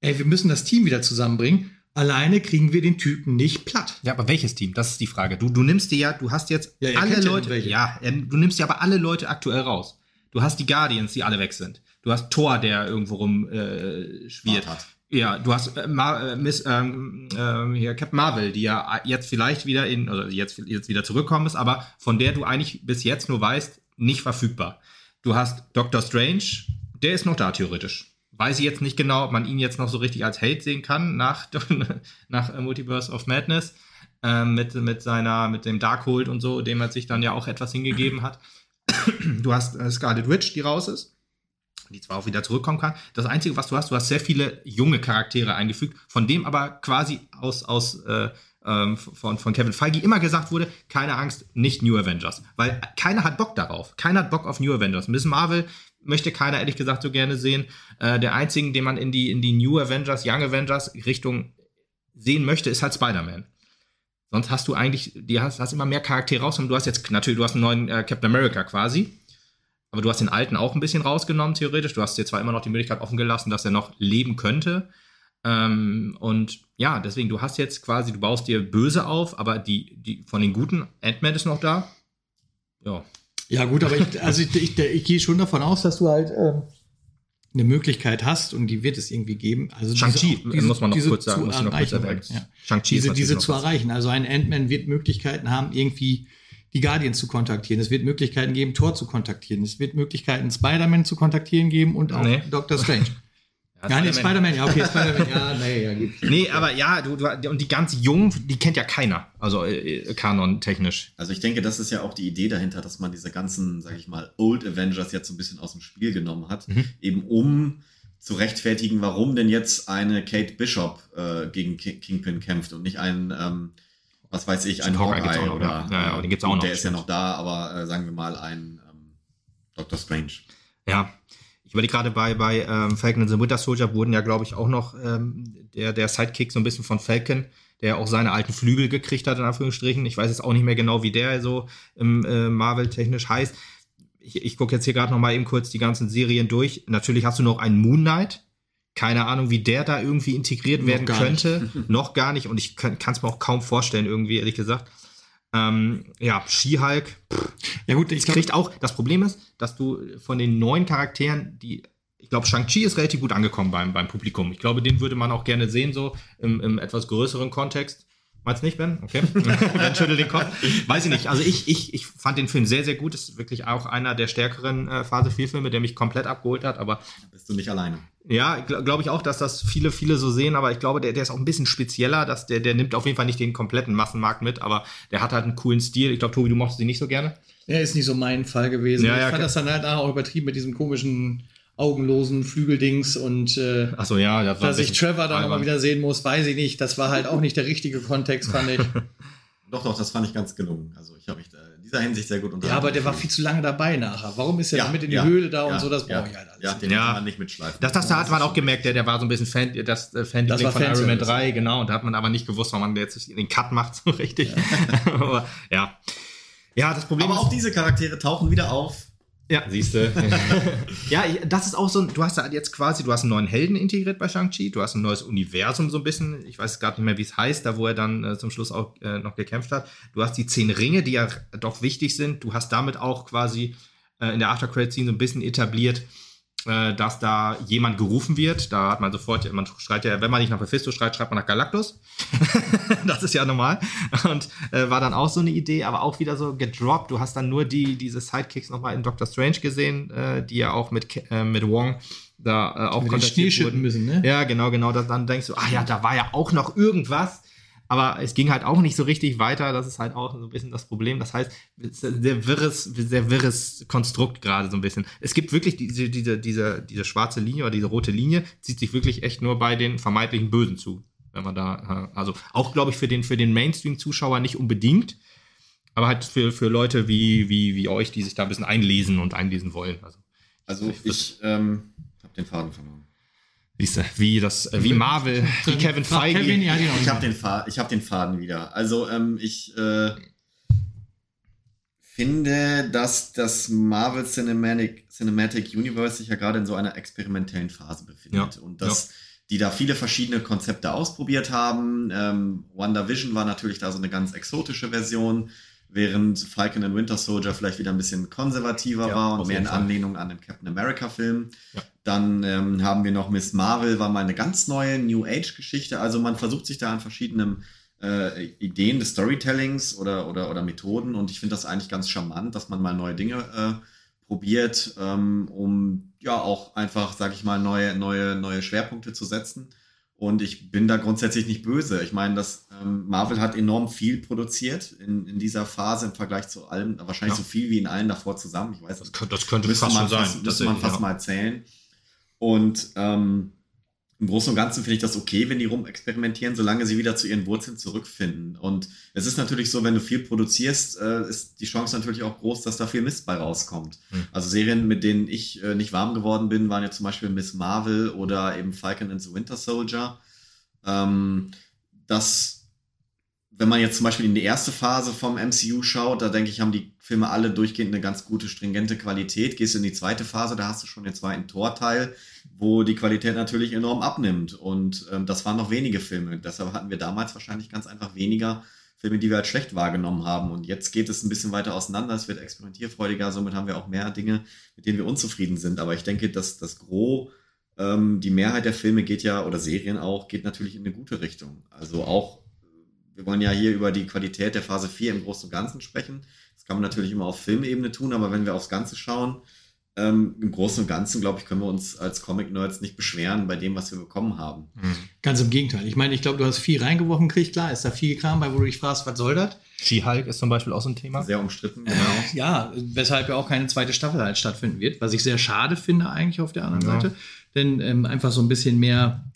ey, wir müssen das Team wieder zusammenbringen. Alleine kriegen wir den Typen nicht platt. Ja, aber welches Team? Das ist die Frage. Du, du nimmst dir ja, du hast jetzt Ja, alle ja Leute. Ja, ja, du nimmst dir aber alle Leute aktuell raus. Du hast die Guardians, die alle weg sind. Du hast Thor, der irgendwo rum äh, schwirrt. Hat. Ja, du hast äh, Mar äh, Miss, ähm, ähm, hier Captain Marvel, die ja jetzt vielleicht wieder in, oder jetzt, jetzt wieder zurückkommen ist, aber von der du eigentlich bis jetzt nur weißt, nicht verfügbar. Du hast Doctor Strange, der ist noch da theoretisch. Weiß ich jetzt nicht genau, ob man ihn jetzt noch so richtig als Held sehen kann nach, <laughs> nach äh, Multiverse of Madness. Ähm, mit, mit seiner, mit dem Darkhold und so, dem er sich dann ja auch etwas hingegeben hat. <clears throat> Du hast äh, Scarlet Witch, die raus ist die zwar auch wieder zurückkommen kann. Das Einzige, was du hast, du hast sehr viele junge Charaktere eingefügt, von dem aber quasi aus, aus äh, ähm, von, von Kevin Feige immer gesagt wurde, keine Angst, nicht New Avengers. Weil keiner hat Bock darauf. Keiner hat Bock auf New Avengers. Miss Marvel möchte keiner ehrlich gesagt so gerne sehen. Äh, der einzige, den man in die, in die New Avengers, Young Avengers Richtung sehen möchte, ist halt Spider-Man. Sonst hast du eigentlich, die hast, hast immer mehr Charaktere raus und du hast jetzt natürlich, du hast einen neuen äh, Captain America quasi. Aber du hast den alten auch ein bisschen rausgenommen, theoretisch. Du hast dir zwar immer noch die Möglichkeit offen gelassen, dass er noch leben könnte. Ähm, und ja, deswegen, du hast jetzt quasi, du baust dir böse auf, aber die, die von den guten, Ant-Man ist noch da. Ja. Ja, gut, aber ich, also ich, ich, ich gehe schon davon aus, dass du halt ähm, eine Möglichkeit hast und die wird es irgendwie geben. Also Shang-Chi, muss man noch kurz sagen, zu muss noch kurz erreichen, erwähnen. ja. Shang-Chi Diese, diese zu erreichen. Also ein Ant-Man wird Möglichkeiten haben, irgendwie die Guardians zu kontaktieren. Es wird Möglichkeiten geben, Thor zu kontaktieren. Es wird Möglichkeiten, Spider-Man zu kontaktieren geben und auch Nee. Doctor Strange. <laughs> Ja, ja, nee, Spider-Man. Ja, okay, Spider-Man, ja, <laughs> nee, ja, gibt. Nee, aber ja, du, du, und die ganz Jungen, die kennt ja keiner. Also äh, Kanon-technisch. Also ich denke, das ist ja auch die Idee dahinter, dass man diese ganzen, sag ich mal, Old Avengers jetzt so ein bisschen aus dem Spiel genommen hat, Mhm. eben um zu rechtfertigen, warum denn jetzt eine Kate Bishop äh, gegen Ki- Kingpin kämpft und nicht ein, ähm, was weiß ich, ein Hawkeye Hawkeye noch, oder ja. Ja, äh, den gibt's auch gut, noch, Der ist ja noch da, aber äh, sagen wir mal ein ähm, Doctor Strange. Ja. Ich überlege gerade bei, bei ähm, Falcon and the Winter Soldier wurden ja, glaube ich, auch noch ähm, der, der Sidekick so ein bisschen von Falcon, der auch seine alten Flügel gekriegt hat, in Anführungsstrichen. Ich weiß jetzt auch nicht mehr genau, wie der so im äh, Marvel-technisch heißt. Ich, ich gucke jetzt hier gerade noch mal eben kurz die ganzen Serien durch. Natürlich hast du noch einen Moon Knight. Keine Ahnung, wie der da irgendwie integriert Noch werden gar könnte. <laughs> noch gar nicht. Und ich kann es mir auch kaum vorstellen, irgendwie, ehrlich gesagt. Ähm, ja, She-Hulk, Ja, gut, ich kriegt auch, das Problem ist, dass du von den neuen Charakteren, die, ich glaube, Shang-Chi ist relativ gut angekommen beim, beim Publikum. Ich glaube, den würde man auch gerne sehen, so im, im etwas größeren Kontext. Meinst du nicht, Ben? Okay. <laughs> ben schüttelt den Kopf. Weiß ich nicht. Also ich, ich, ich fand den Film sehr, sehr gut. Ist wirklich auch einer der stärkeren äh, Phase 4 Filme, der mich komplett abgeholt hat. Aber Da bist du nicht alleine. ja, glaube glaub ich auch, dass das viele, viele so sehen, aber ich glaube, der, der ist auch ein bisschen spezieller. Dass der, der nimmt auf jeden Fall nicht den kompletten Massenmarkt mit, aber der hat halt einen coolen Stil. Ich glaube, Tobi, du mochtest ihn nicht so gerne. er ist nicht so mein Fall gewesen. Ja, ich ja, fand okay. das dann halt auch übertrieben mit diesem komischen, augenlosen Flügeldings und äh, Achso, ja, das war dass ich Trevor dann nochmal wieder sehen muss, weiß ich nicht. Das war halt auch nicht der richtige Kontext, fand ich. <laughs> Doch, doch, das fand ich ganz gelungen. Also ich habe mich in dieser Hinsicht sehr gut unterhalten. Ja, aber der war viel zu lange dabei nachher. Warum ist er ja, mit in die ja, Höhle da ja, und so? Das brauche ich halt alles. Ja, den ja. kann man nicht mitschleifen. Das, das, da hat man auch gemerkt, der, der war so ein bisschen Fan, das äh, Fan das von Iron Man 3, genau. Und da hat man aber nicht gewusst, warum man jetzt den Cut macht, <laughs> so richtig. <laughs> aber ja. Ja, das Problem Aber auch diese Charaktere tauchen wieder auf ja. Siehst du. <laughs> ja, das ist auch so, du hast da jetzt quasi, du hast einen neuen Helden integriert bei Shang-Chi, du hast ein neues Universum so ein bisschen, ich weiß gar nicht mehr, wie es heißt, da wo er dann äh, zum Schluss auch äh, noch gekämpft hat. Du hast die zehn Ringe, die ja doch wichtig sind. Du hast damit auch quasi äh, in der After-Credit-Scene so ein bisschen etabliert, äh, dass da jemand gerufen wird. Da hat man sofort, man schreit ja, wenn man nicht nach Mephisto schreit, schreibt man nach Galactus. <laughs> das ist ja normal. Und äh, war dann auch so eine Idee, aber auch wieder so gedroppt. Du hast dann nur die, diese Sidekicks nochmal in Doctor Strange gesehen, äh, die ja auch mit, äh, mit Wong da äh, auch kontaktiert wurden. Müssen, ne? Ja, genau, genau. Das, dann denkst du, ah ja, da war ja auch noch irgendwas. Aber es ging halt auch nicht so richtig weiter. Das ist halt auch so ein bisschen das Problem. Das heißt, sehr wirres, sehr wirres Konstrukt gerade so ein bisschen. Es gibt wirklich diese, diese, diese, diese schwarze Linie oder diese rote Linie, zieht sich wirklich echt nur bei den vermeintlichen Bösen zu. Wenn man da, äh, also auch, glaube ich, für den, für den Mainstream-Zuschauer nicht unbedingt. Aber halt für, für Leute wie, wie, wie euch, die sich da ein bisschen einlesen und einlesen wollen. Also, also ich, ich ähm, habe den Faden verloren. Siehst du, wie das, äh, wie Marvel, wie Kevin Feige. Kevin, ja, genau. Ich habe den, Faden, hab den Faden wieder. Also ähm, ich äh, finde, dass das Marvel Cinematic, Cinematic Universe sich ja gerade in so einer experimentellen Phase befindet. Ja. Und dass ja. die da viele verschiedene Konzepte ausprobiert haben. Ähm, WandaVision war natürlich da so eine ganz exotische Version während Falcon and Winter Soldier vielleicht wieder ein bisschen konservativer ja, war und mehr in Anlehnung an den Captain America Film. Ja. Dann ähm, haben wir noch Miss Marvel, war mal eine ganz neue New Age Geschichte. Also man versucht sich da an verschiedenen äh, Ideen des Storytellings oder, oder, oder Methoden und ich finde das eigentlich ganz charmant, dass man mal neue Dinge äh, probiert, ähm, um ja auch einfach, sag ich mal, neue, neue, neue Schwerpunkte zu setzen. Und ich bin da grundsätzlich nicht böse. Ich meine, das ähm, Marvel hat enorm viel produziert in, in dieser Phase im Vergleich zu allem, wahrscheinlich ja. so viel wie in allen davor zusammen. Ich weiß, das, könnte, das könnte fast man fast, sein. Müsste man fast ja. mal erzählen. Und ähm, im Großen und Ganzen finde ich das okay, wenn die rumexperimentieren, solange sie wieder zu ihren Wurzeln zurückfinden. Und es ist natürlich so, wenn du viel produzierst, äh, ist die Chance natürlich auch groß, dass da viel Mist bei rauskommt. Mhm. Also Serien, mit denen ich äh, nicht warm geworden bin, waren ja zum Beispiel Miss Marvel oder eben Falcon and the Winter Soldier. Ähm, das, wenn man jetzt zum Beispiel in die erste Phase vom MCU schaut, da denke ich, haben die Filme alle durchgehend eine ganz gute, stringente Qualität. Gehst du in die zweite Phase, da hast du schon den zweiten Torteil, wo die Qualität natürlich enorm abnimmt. Und ähm, das waren noch wenige Filme. Deshalb hatten wir damals wahrscheinlich ganz einfach weniger Filme, die wir als schlecht wahrgenommen haben. Und jetzt geht es ein bisschen weiter auseinander. Es wird experimentierfreudiger. Somit haben wir auch mehr Dinge, mit denen wir unzufrieden sind. Aber ich denke, dass das Gros, ähm, die Mehrheit der Filme geht ja, oder Serien auch, geht natürlich in eine gute Richtung. Also auch, wir wollen ja hier über die Qualität der Phase 4 im Großen und Ganzen sprechen. Das kann man natürlich immer auf Filmebene tun, aber wenn wir aufs Ganze schauen, ähm, im Großen und Ganzen, glaube ich, können wir uns als Comic-Nerds nicht beschweren bei dem, was wir bekommen haben. Mhm. Ganz im Gegenteil. Ich meine, ich glaube, du hast viel reingeworfen kriegt. Klar, ist da viel Kram bei, wo du dich fragst, was soll das? She-Hulk ist zum Beispiel auch so ein Thema. Sehr umstritten, genau. Äh, ja, weshalb ja auch keine zweite Staffel halt stattfinden wird, was ich sehr schade finde eigentlich auf der anderen ja. Seite. Denn ähm, einfach so ein bisschen mehr äh,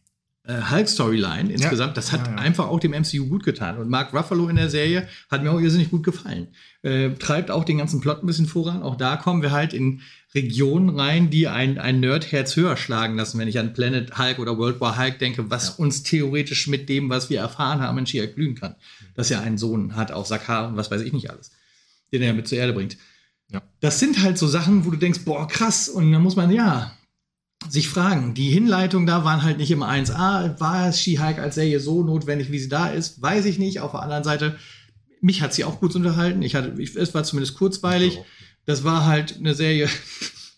Hulk-Storyline insgesamt, ja. das hat ja, ja. einfach auch dem MCU gut getan. Und Mark Ruffalo in der Serie hat mir auch irrsinnig gut gefallen. Äh, treibt auch den ganzen Plot ein bisschen voran. Auch da kommen wir halt in Regionen rein, die ein, ein Nerd-Herz höher schlagen lassen, wenn ich an Planet Hulk oder World War Hulk denke, was uns theoretisch mit dem, was wir erfahren haben, in Shia glühen kann. Dass er einen Sohn hat auf Sakar und was weiß ich nicht alles, den er mit zur Erde bringt. Ja. Das sind halt so Sachen, wo du denkst, boah, krass. Und dann muss man, ja, sich fragen. Die Hinleitungen da waren halt nicht immer 1A. War She-Hulk als Serie so notwendig, wie sie da ist? Weiß ich nicht. Auf der anderen Seite, mich hat sie auch gut unterhalten. Ich hatte, ich, es war zumindest kurzweilig. Das war halt eine Serie. <laughs>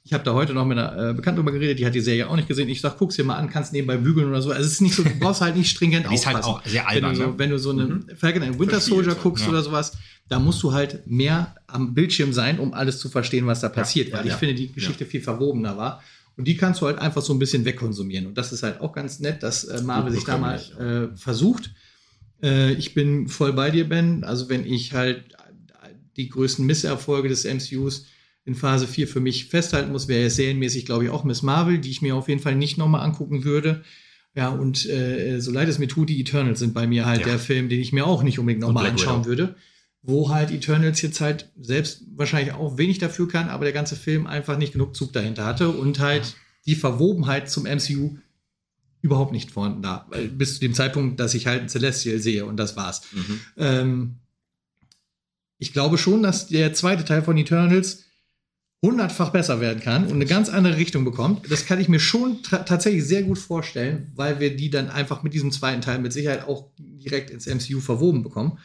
Ich habe da heute noch mit einer äh, Bekannten drüber geredet, die hat die Serie auch nicht gesehen. Ich sag, guck's dir mal an, kannst nebenbei bügeln oder so. Also es ist nicht so, du brauchst halt nicht stringent aufpassen. Ist halt auch sehr albern, wenn, du so, ne? wenn du so eine mhm. Falcon and Winter Soldier guckst ja. oder sowas, da musst du halt mehr am Bildschirm sein, um alles zu verstehen, was da passiert. Ja, weil ja, ich finde, die Geschichte viel verwobener war. Und die kannst du halt einfach so ein bisschen wegkonsumieren. Und das ist halt auch ganz nett, dass äh, Marvel sich da mal äh, versucht. Äh, ich bin voll bei dir, Ben. Also wenn ich halt die größten Misserfolge des MCUs in Phase 4 für mich festhalten muss, wäre serienmäßig, glaube ich, auch Miss Marvel, die ich mir auf jeden Fall nicht nochmal angucken würde. Ja, und äh, so leid es mir tut, die Eternals sind bei mir halt Ja. der Film, den ich mir auch nicht unbedingt nochmal anschauen Widow. würde. Wo halt Eternals jetzt halt selbst wahrscheinlich auch wenig dafür kann, aber der ganze Film einfach nicht genug Zug dahinter hatte und halt die Verwobenheit zum MCU überhaupt nicht vorhanden da. Weil Bis zu dem Zeitpunkt, dass ich halt ein Celestial sehe und das war's. Mhm. Ähm, ich glaube schon, dass der zweite Teil von Eternals hundertfach besser werden kann und eine ganz andere Richtung bekommt. Das kann ich mir schon tatsächlich sehr gut vorstellen, weil wir die dann einfach mit diesem zweiten Teil mit Sicherheit auch direkt ins MCU verwoben bekommen.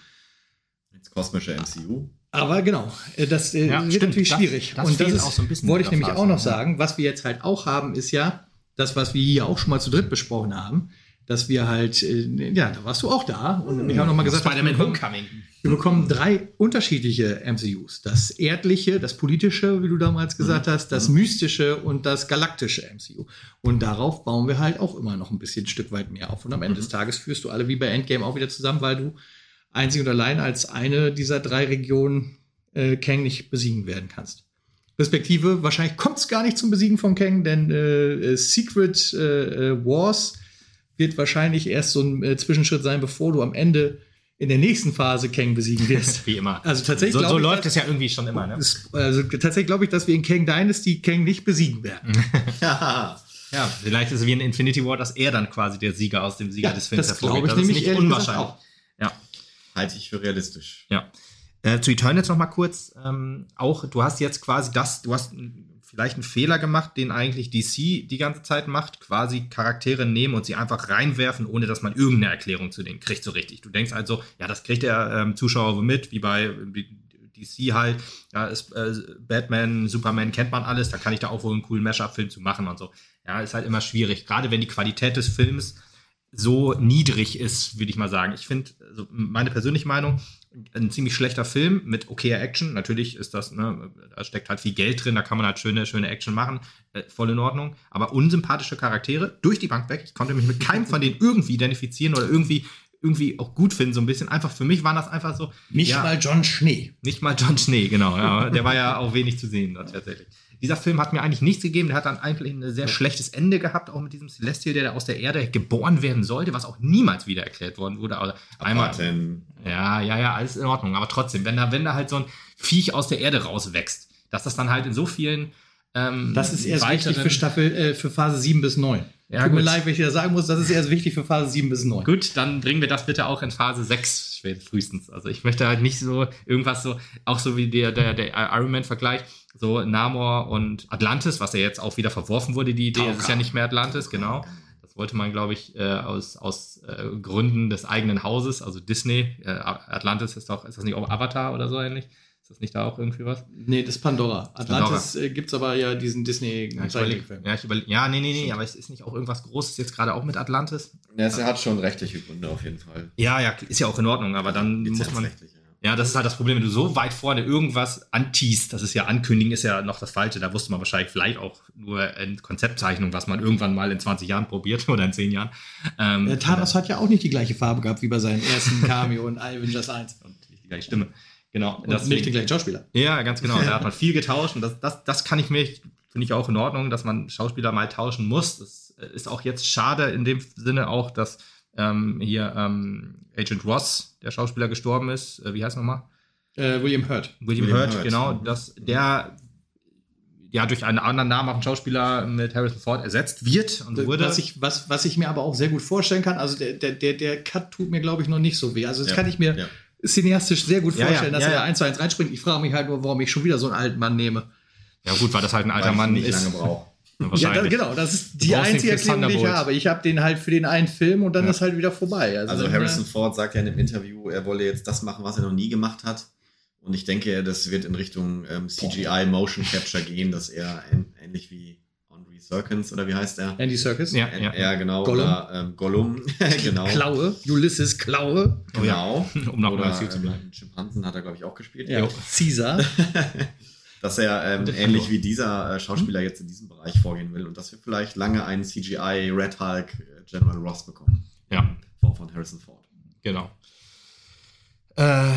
Ins kosmische MCU. Aber genau, äh, das äh, Ja, wird stimmt. natürlich Das- schwierig. das und das ist, auch so ein bisschen wollte ich nämlich Phase, auch noch ja. sagen. Was wir jetzt halt auch haben, ist ja das, was wir hier auch schon mal zu dritt besprochen haben, dass wir halt, äh, ja, da warst du auch da und ich habe noch mal gesagt, Spider-Man wir bekommen- Homecoming. wir bekommen drei unterschiedliche MCUs. Das erdliche, das politische, wie du damals gesagt hast, das mystische und das galaktische MCU. Und darauf bauen wir halt auch immer noch ein bisschen ein Stück weit mehr auf. Und am Ende des Tages führst du alle wie bei Endgame auch wieder zusammen, weil du einzig und allein als eine dieser drei Regionen äh, Kang nicht besiegen werden kannst. Respektive, wahrscheinlich kommt es gar nicht zum Besiegen von Kang, denn äh, äh, Secret äh, äh, Wars wird wahrscheinlich erst so ein äh, Zwischenschritt sein, bevor du am Ende in der nächsten Phase Kang besiegen wirst. <laughs> Wie immer. Also tatsächlich so, so ich, läuft es ja irgendwie schon immer, ne? Also tatsächlich glaube ich, dass wir in Kang Dynasty Kang nicht besiegen werden. Ja. <laughs> Ja, vielleicht ist es wie in Infinity War, dass er dann quasi der Sieger aus dem Sieger Ja, des Films das hervorgeht. glaube ich Das ist nämlich nicht unwahrscheinlich. Halte ich für realistisch. Ja. Äh, zu Eternals noch mal kurz. Ähm, auch, du hast jetzt quasi das, du hast vielleicht einen Fehler gemacht, den eigentlich DC die ganze Zeit macht, quasi Charaktere nehmen und sie einfach reinwerfen, ohne dass man irgendeine Erklärung zu denen kriegt, so richtig. Du denkst also, ja, das kriegt der ähm, Zuschauer mit, wie bei wie DC halt, ja, ist, äh, Batman, Superman kennt man alles, da kann ich da auch wohl einen coolen Mashup-Film zu machen und so. Ja, ist halt immer schwierig, gerade wenn die Qualität des Films so niedrig ist, würde ich mal sagen. Ich finde, also meine persönliche Meinung, ein ziemlich schlechter Film mit okayer Action. Natürlich ist das, ne, da steckt halt viel Geld drin, da kann man halt schöne, schöne Action machen, äh, voll in Ordnung. Aber unsympathische Charaktere durch die Bank weg. Ich konnte mich mit keinem von denen irgendwie identifizieren oder irgendwie, irgendwie auch gut finden, so ein bisschen. Einfach für mich waren das einfach so. Nicht ja, mal John Schnee. nicht mal John Schnee, genau. Ja, der war ja auch wenig zu sehen tatsächlich. Dieser Film hat mir eigentlich nichts gegeben. Der hat dann eigentlich ein sehr schlechtes Ende gehabt, auch mit diesem Celestial, der da aus der Erde geboren werden sollte, was auch niemals wieder erklärt worden wurde. Aber einmal, ja, ja, ja, alles in Ordnung. Aber trotzdem, wenn da, wenn da halt so ein Viech aus der Erde rauswächst, dass das dann halt in so vielen. Ähm, Das ist erst weiteren- wichtig für Staffel, äh, für Phase 7 bis 9. Ja, Tut mir gut. leid, wenn ich das sagen muss, das ist erst wichtig für Phase 7 bis 9. Gut, dann bringen wir das bitte auch in Phase 6 spät- frühestens. Also ich möchte halt nicht so irgendwas so, auch so wie der, der, der Iron Man-Vergleich, so Namor und Atlantis, was ja jetzt auch wieder verworfen wurde, die Idee, es ist ja nicht mehr Atlantis, genau. Das wollte man, glaube ich, äh, aus, aus äh, Gründen des eigenen Hauses, also Disney, äh, Atlantis ist doch, ist das nicht auch Avatar oder so ähnlich? Ist das nicht da auch irgendwie was? Nee, das ist Pandora. Atlantis äh, gibt es aber ja diesen disney Ja, ich überleg, ja, ich überleg, ja, nee, nee, nee, aber es ist nicht auch irgendwas Großes jetzt gerade auch mit Atlantis? Ja, es hat schon rechtliche Gründe auf jeden Fall. Ja, ja, ist ja auch in Ordnung, aber dann muss man. Lizenzrechtliche, ja. Ja, das ist halt das Problem, wenn du so weit vorne irgendwas anteast, das ist ja ankündigen, ist ja noch das Falsche. Da wusste man wahrscheinlich vielleicht auch nur in Konzeptzeichnung, was man irgendwann mal in 20 Jahren probiert <laughs> oder in 10 Jahren. Ähm, Äh, Thanos hat ja auch nicht die gleiche Farbe gehabt wie bei seinem ersten Cameo in Avengers 1. und nicht die gleiche Stimme. Genau. Und deswegen- nicht den gleichen Schauspieler. Ja, ganz genau. Da hat man <laughs> viel getauscht und das, das, das kann ich mir, finde ich auch in Ordnung, dass man Schauspieler mal tauschen muss. Das äh, ist auch jetzt schade in dem Sinne auch, dass ähm, hier ähm, Agent Ross, der Schauspieler, gestorben ist. Äh, wie heißt er nochmal? Äh, William Hurt. William, William Hurt, Hurt. genau, dass der ja durch einen anderen namhaften Schauspieler mit Harrison Ford ersetzt wird und wurde. Was ich, was, was ich mir aber auch sehr gut vorstellen kann, also der, der, der, der Cut tut mir, glaube ich, noch nicht so weh. Also das Ja, kann ich mir ja. Cineastisch sehr gut Ja, vorstellen, ja, dass ja, er da ja. eins zu eins reinspringt. Ich frage mich halt nur, warum ich schon wieder so einen alten Mann nehme. ja gut, weil das halt ein alter Weil ich Mann nicht ist. lange brauche. <laughs> Ja, Wahrscheinlich. da, genau, das ist die einzige Erklärung, die ich habe. Ich habe den halt für den einen Film und dann Ja. ist halt wieder vorbei. Also dann, Harrison äh, Ford sagt ja in einem Interview, er wolle jetzt das machen, was er noch nie gemacht hat. Und ich denke, das wird in Richtung ähm, CGI Motion Capture gehen, dass er ähn- ähnlich wie Andre Serkins oder wie heißt er? Andy Serkis. Ja, ja. Ja, genau. Gollum. Oder ähm, Gollum. <laughs> genau. Klaue. Ulysses Klaue. Oh ja. Genau. <laughs> Um noch Oder zu bleiben. einen Schimpansen hat er, glaube ich, auch gespielt. Ja. Caesar. <laughs> dass er ähm, ähnlich wie dieser äh, Schauspieler jetzt in diesem Bereich vorgehen will und dass wir vielleicht lange einen CGI Red Hulk äh, General Ross bekommen. Ja. Form von Harrison Ford. Genau. Äh,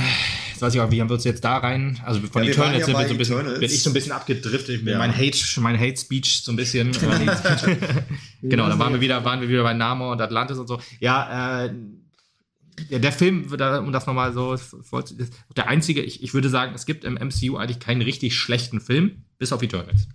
jetzt weiß ich auch, wie haben wir uns jetzt da rein, also von Ja, Eternals sind wir so ein bisschen, Eternals. bin ich so ein bisschen abgedriftet, Ja. mein Hate, mein Hate Speech so ein bisschen. <laughs> <laughs> genau, dann waren wir wieder, waren wir wieder bei Namor und Atlantis und so. Ja, äh, ja, der Film, um das nochmal so, der einzige, ich, ich würde sagen, es gibt im MCU eigentlich keinen richtig schlechten Film, bis auf Eternals.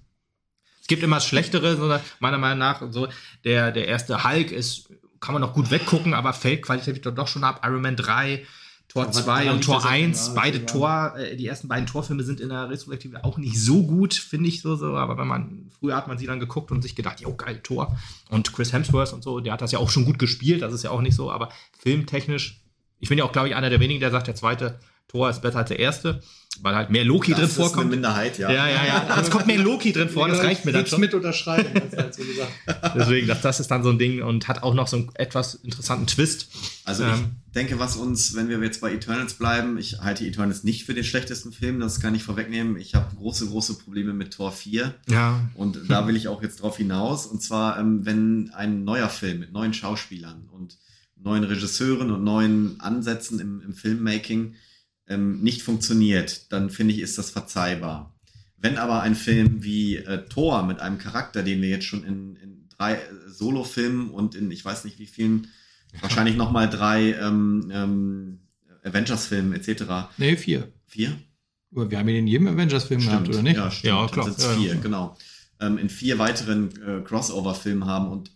Es gibt immer schlechtere, so meiner Meinung nach. So der, der erste Hulk ist, kann man noch gut weggucken, aber fällt qualitativ doch schon ab. Iron Man 3, Tor Aber 2 da und Tor das auch- 1, ja, beide ja. Tor, äh, die ersten beiden Torfilme sind in der Retrospektive auch nicht so gut, finde ich so, so. Aber wenn man, früher hat man sie dann geguckt und sich gedacht, jo, geil, Tor. Und Chris Hemsworth und so, der hat das ja auch schon gut gespielt, das ist ja auch nicht so, aber filmtechnisch, ich bin ja auch, glaube ich, einer der wenigen, der sagt, der zweite Tor ist besser als der erste, weil halt mehr Loki drin Das ist eine vorkommt. Minderheit, ja. Ja, ja, ja. <laughs> Es kommt mehr Loki drin vor, das reicht mir dann schon. mit unterschreiben, halt so gesagt. <laughs> Deswegen, das, das ist dann so ein Ding und hat auch noch so einen etwas interessanten Twist. Also Ähm. ich denke, was uns, wenn wir jetzt bei Eternals bleiben, ich halte Eternals nicht für den schlechtesten Film, das kann ich vorwegnehmen. Ich habe große, große Probleme mit Tor 4 Ja. und da will ich auch jetzt drauf hinaus. Und zwar, ähm, wenn ein neuer Film mit neuen Schauspielern und neuen Regisseuren und neuen Ansätzen im, im Filmmaking ähm, nicht funktioniert, dann finde ich, ist das verzeihbar. Wenn aber ein Film wie äh, Thor mit einem Charakter, den wir jetzt schon in, in drei äh, Solo-Filmen und in ich weiß nicht wie vielen, <laughs> wahrscheinlich nochmal drei ähm, ähm, Avengers-Filmen etc. Nee, vier. Vier? Wir haben ihn in jedem Avengers-Film gehabt, oder nicht? Ja, stimmt. Ja, klar. Ja, ja. vier, genau. Ähm, in vier weiteren äh, Crossover-Filmen haben und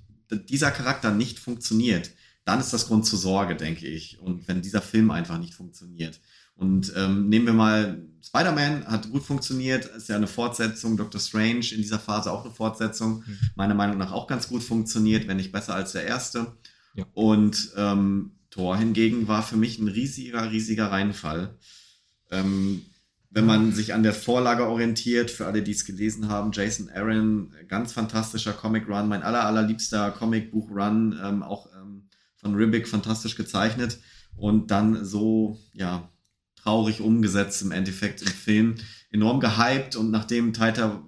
dieser Charakter nicht funktioniert, dann ist das Grund zur Sorge, denke ich. Und wenn dieser Film einfach nicht funktioniert. Und ähm, nehmen wir mal, Spider-Man hat gut funktioniert, ist ja eine Fortsetzung, Doctor Strange in dieser Phase auch eine Fortsetzung, Mhm. meiner Meinung nach auch ganz gut funktioniert, wenn nicht besser als der erste. Ja. Und ähm, Thor hingegen war für mich ein riesiger, riesiger Reinfall. Ähm, wenn man sich an der Vorlage orientiert, für alle, die es gelesen haben, Jason Aaron, ganz fantastischer Comic-Run, mein aller, allerliebster Comicbuch-Run, ähm, auch ähm, von Ribic fantastisch gezeichnet und dann so, ja, traurig umgesetzt im Endeffekt im Film. Enorm gehypt und nachdem Taika,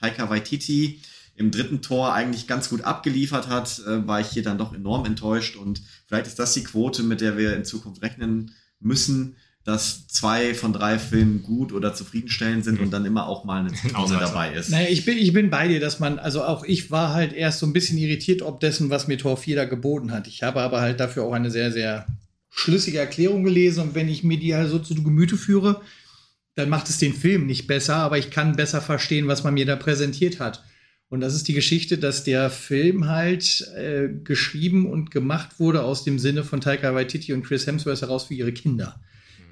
Taika Waititi im dritten Tor eigentlich ganz gut abgeliefert hat, äh, war ich hier dann doch enorm enttäuscht und vielleicht ist das die Quote, mit der wir in Zukunft rechnen müssen, dass zwei von drei Filmen gut oder zufriedenstellend sind und dann immer auch mal eine Zitrone Ausreißer. dabei ist. Naja, ich bin, ich bin bei dir, dass man, also auch ich war halt erst so ein bisschen irritiert, ob dessen, was mir Tor 4 da geboten hat. Ich habe aber halt dafür auch eine sehr, sehr schlüssige Erklärung gelesen und wenn ich mir die so zu Gemüte führe, dann macht es den Film nicht besser, aber ich kann besser verstehen, was man mir da präsentiert hat. Und das ist die Geschichte, dass der Film halt äh, geschrieben und gemacht wurde aus dem Sinne von Taika Waititi und Chris Hemsworth heraus für ihre Kinder.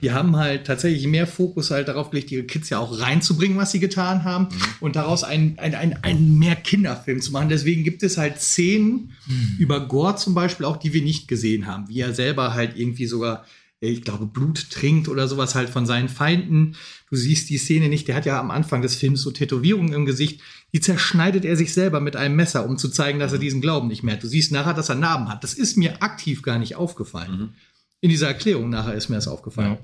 Die haben halt tatsächlich mehr Fokus halt darauf gelegt, ihre Kids ja auch reinzubringen, was sie getan haben und daraus einen, einen, einen, einen mehr Kinderfilm zu machen. Deswegen gibt es halt Szenen über Gore zum Beispiel auch, die wir nicht gesehen haben, wie er selber halt irgendwie sogar, äh, ich glaube, Blut trinkt oder sowas halt von seinen Feinden. Du siehst die Szene nicht, der hat ja am Anfang des Films so Tätowierungen im Gesicht, die zerschneidet er sich selber mit einem Messer, um zu zeigen, dass er diesen Glauben nicht mehr hat. Du siehst nachher, dass er Narben hat. Das ist mir aktiv gar nicht aufgefallen. In dieser Erklärung nachher ist mir das aufgefallen,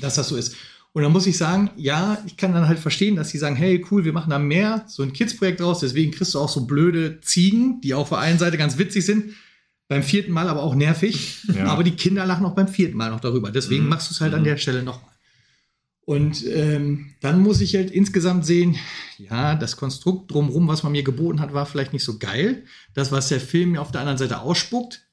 dass das so ist. Und dann muss ich sagen, ja, ich kann dann halt verstehen, dass sie sagen, hey, cool, wir machen da mehr, so ein Kids-Projekt draus, deswegen kriegst du auch so blöde Ziegen, die auf der einen Seite ganz witzig sind, beim vierten Mal aber auch nervig, Ja. aber die Kinder lachen auch beim vierten Mal noch darüber. Deswegen machst du es halt an der Stelle nochmal. Und ähm, dann muss ich halt insgesamt sehen, ja, das Konstrukt drumherum, was man mir geboten hat, war vielleicht nicht so geil. Das, was der Film mir auf der anderen Seite ausspuckt,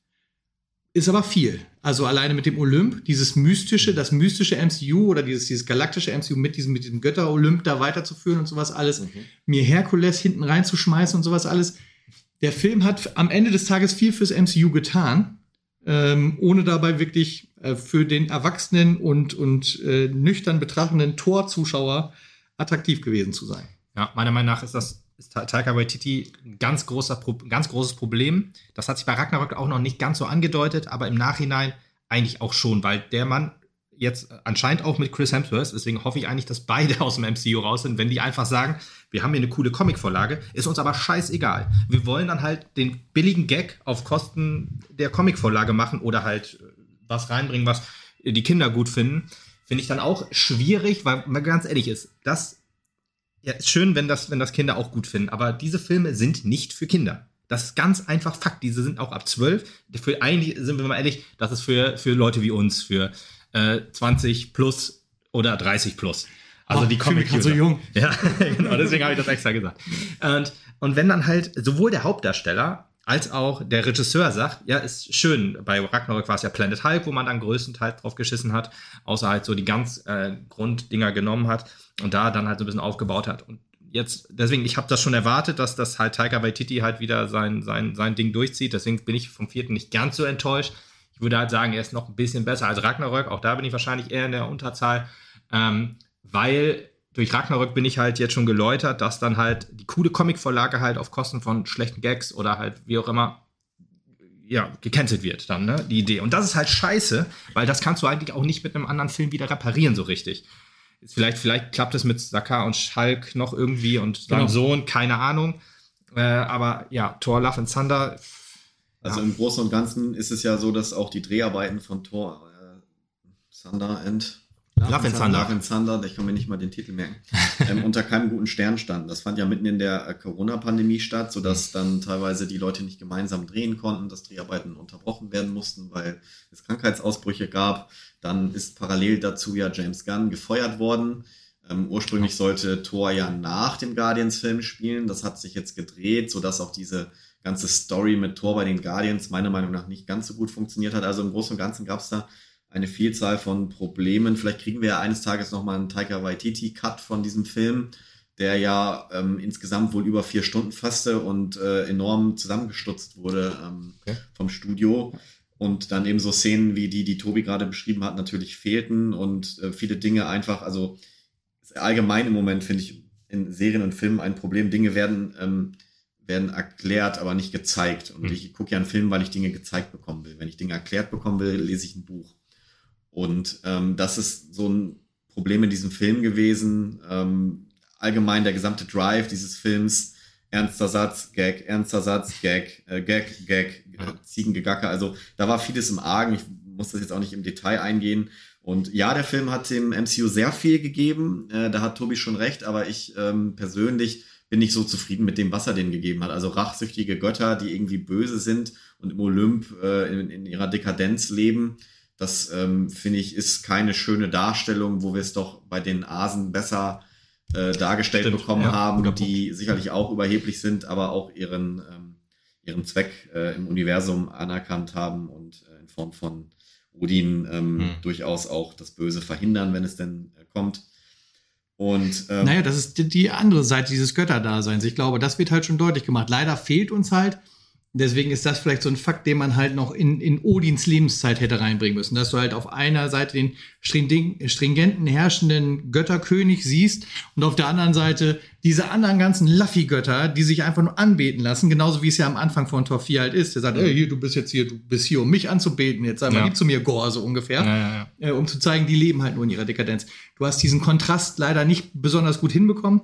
ist aber viel. Also alleine mit dem Olymp, dieses mystische, das mystische MCU oder dieses, dieses galaktische MCU mit diesem, mit diesem Götter-Olymp da weiterzuführen und sowas alles, mir Herkules hinten reinzuschmeißen und sowas alles. Der Film hat am Ende des Tages viel fürs MCU getan, ähm, ohne dabei wirklich äh, für den erwachsenen und, und äh, nüchtern betrachtenden Tor-Zuschauer attraktiv gewesen zu sein. Ja, meiner Meinung nach ist das ist Ta- Taika Waititi ein ganz, großer ganz großes Problem. Das hat sich bei Ragnarok auch noch nicht ganz so angedeutet, aber im Nachhinein eigentlich auch schon, weil der Mann jetzt anscheinend auch mit Chris Hemsworth, deswegen hoffe ich eigentlich, dass beide aus dem MCU raus sind, wenn die einfach sagen, wir haben hier eine coole Comicvorlage, ist uns aber scheißegal. Wir wollen dann halt den billigen Gag auf Kosten der Comicvorlage machen oder halt äh, was reinbringen, was die Kinder gut finden. Finde ich dann auch schwierig, weil man ganz ehrlich ist, das ja, ist schön, wenn das, wenn das Kinder auch gut finden, aber diese Filme sind nicht für Kinder. Das ist ganz einfach Fakt. Diese sind auch ab 12. Für eigentlich, sind wir mal ehrlich, das ist für, für Leute wie uns, für äh, 20 plus oder 30 plus. Also Oh, die Comic so jung. <laughs> Ja, genau, deswegen habe ich das extra gesagt. Und, und wenn dann halt sowohl der Hauptdarsteller als auch der Regisseur sagt, ja, ist schön, bei Ragnarok war es ja Planet Hulk, wo man dann größtenteils drauf geschissen hat, außer halt so die ganz äh, Grunddinger genommen hat und da dann halt so ein bisschen aufgebaut hat. Und jetzt, deswegen, ich habe das schon erwartet, dass das halt Taika Waititi halt wieder sein, sein, sein Ding durchzieht. Deswegen bin ich vom vierten nicht ganz so enttäuscht. Ich würde halt sagen, er ist noch ein bisschen besser als Ragnarök. Auch da bin ich wahrscheinlich eher in der Unterzahl. Ähm, weil durch Ragnarök bin ich halt jetzt schon geläutert, dass dann halt die coole Comicvorlage halt auf Kosten von schlechten Gags oder halt wie auch immer ja, gecancelt wird dann, ne, die Idee. Und das ist halt scheiße, weil das kannst du eigentlich auch nicht mit einem anderen Film wieder reparieren so richtig. Ist vielleicht, vielleicht klappt es mit Saka und Schalk noch irgendwie und seinem Genau. Sohn, keine Ahnung. Äh, aber ja, Thor, Love and Thunder, Also Ja. im Großen und Ganzen ist es ja so, dass auch die Dreharbeiten von Thor äh, Thunder and Love Thunder. Love Thunder, ich kann mir nicht mal den Titel merken, <laughs> ähm, unter keinem guten Stern standen. Das fand ja mitten in der äh, Corona-Pandemie statt, sodass dann teilweise die Leute nicht gemeinsam drehen konnten, dass Dreharbeiten unterbrochen werden mussten, weil es Krankheitsausbrüche gab. Dann ist parallel dazu ja James Gunn gefeuert worden. Ähm, ursprünglich sollte Thor ja nach dem Guardians-Film spielen. Das hat sich jetzt gedreht, sodass auch diese ganze Story mit Thor bei den Guardians meiner Meinung nach nicht ganz so gut funktioniert hat. Also im Großen und Ganzen gab es da eine Vielzahl von Problemen. Vielleicht kriegen wir ja eines Tages nochmal einen Taika Waititi-Cut von diesem Film, der ja ähm, insgesamt wohl über vier Stunden fasste und äh, enorm zusammengestutzt wurde ähm, Okay. vom Studio. Und dann eben so Szenen wie die, die Tobi gerade beschrieben hat, natürlich fehlten und äh, viele Dinge einfach, also allgemein im Moment finde ich in Serien und Filmen ein Problem. Dinge werden, ähm, werden erklärt, aber nicht gezeigt. Und Hm. ich gucke ja einen Film, weil ich Dinge gezeigt bekommen will. Wenn ich Dinge erklärt bekommen will, lese ich ein Buch. Und ähm, das ist so ein Problem in diesem Film gewesen. Ähm, allgemein der gesamte Drive dieses Films, ernster Satz, Gag, ernster Satz, Gag, äh, Gag, Gag, äh, Ziegengegacker. Also da war vieles im Argen. Ich muss das jetzt auch nicht im Detail eingehen. Und ja, der Film hat dem MCU sehr viel gegeben. Äh, da hat Tobi schon recht, aber ich ähm, persönlich bin nicht so zufrieden mit dem, was er denen gegeben hat. Also rachsüchtige Götter, die irgendwie böse sind und im Olymp äh, in, in ihrer Dekadenz leben. Das ähm, finde ich ist keine schöne Darstellung, wo wir es doch bei den Asen besser äh, dargestellt Stimmt, bekommen ja, haben, die sicherlich auch überheblich sind, aber auch ihren, ähm, ihren Zweck äh, im Universum anerkannt haben und äh, in Form von Odin ähm, Hm. durchaus auch das Böse verhindern, wenn es denn äh, kommt. Und ähm, Naja, das ist die, die andere Seite dieses Götterdaseins. Ich glaube, das wird halt schon deutlich gemacht. Leider fehlt uns halt, deswegen ist das vielleicht so ein Fakt, den man halt noch in, in Odins Lebenszeit hätte reinbringen müssen. Dass du halt auf einer Seite den stringenten, herrschenden Götterkönig siehst und auf der anderen Seite diese anderen ganzen Luffy-Götter, die sich einfach nur anbeten lassen, genauso wie es ja am Anfang von Tor 4 halt ist. Der sagt, ey, hier, du bist jetzt hier, du bist hier, um mich anzubeten, jetzt sei mal Ja. lieb zu mir, Gore, so ungefähr ja, ja. äh, um zu zeigen, die leben halt nur in ihrer Dekadenz. Du hast diesen Kontrast leider nicht besonders gut hinbekommen.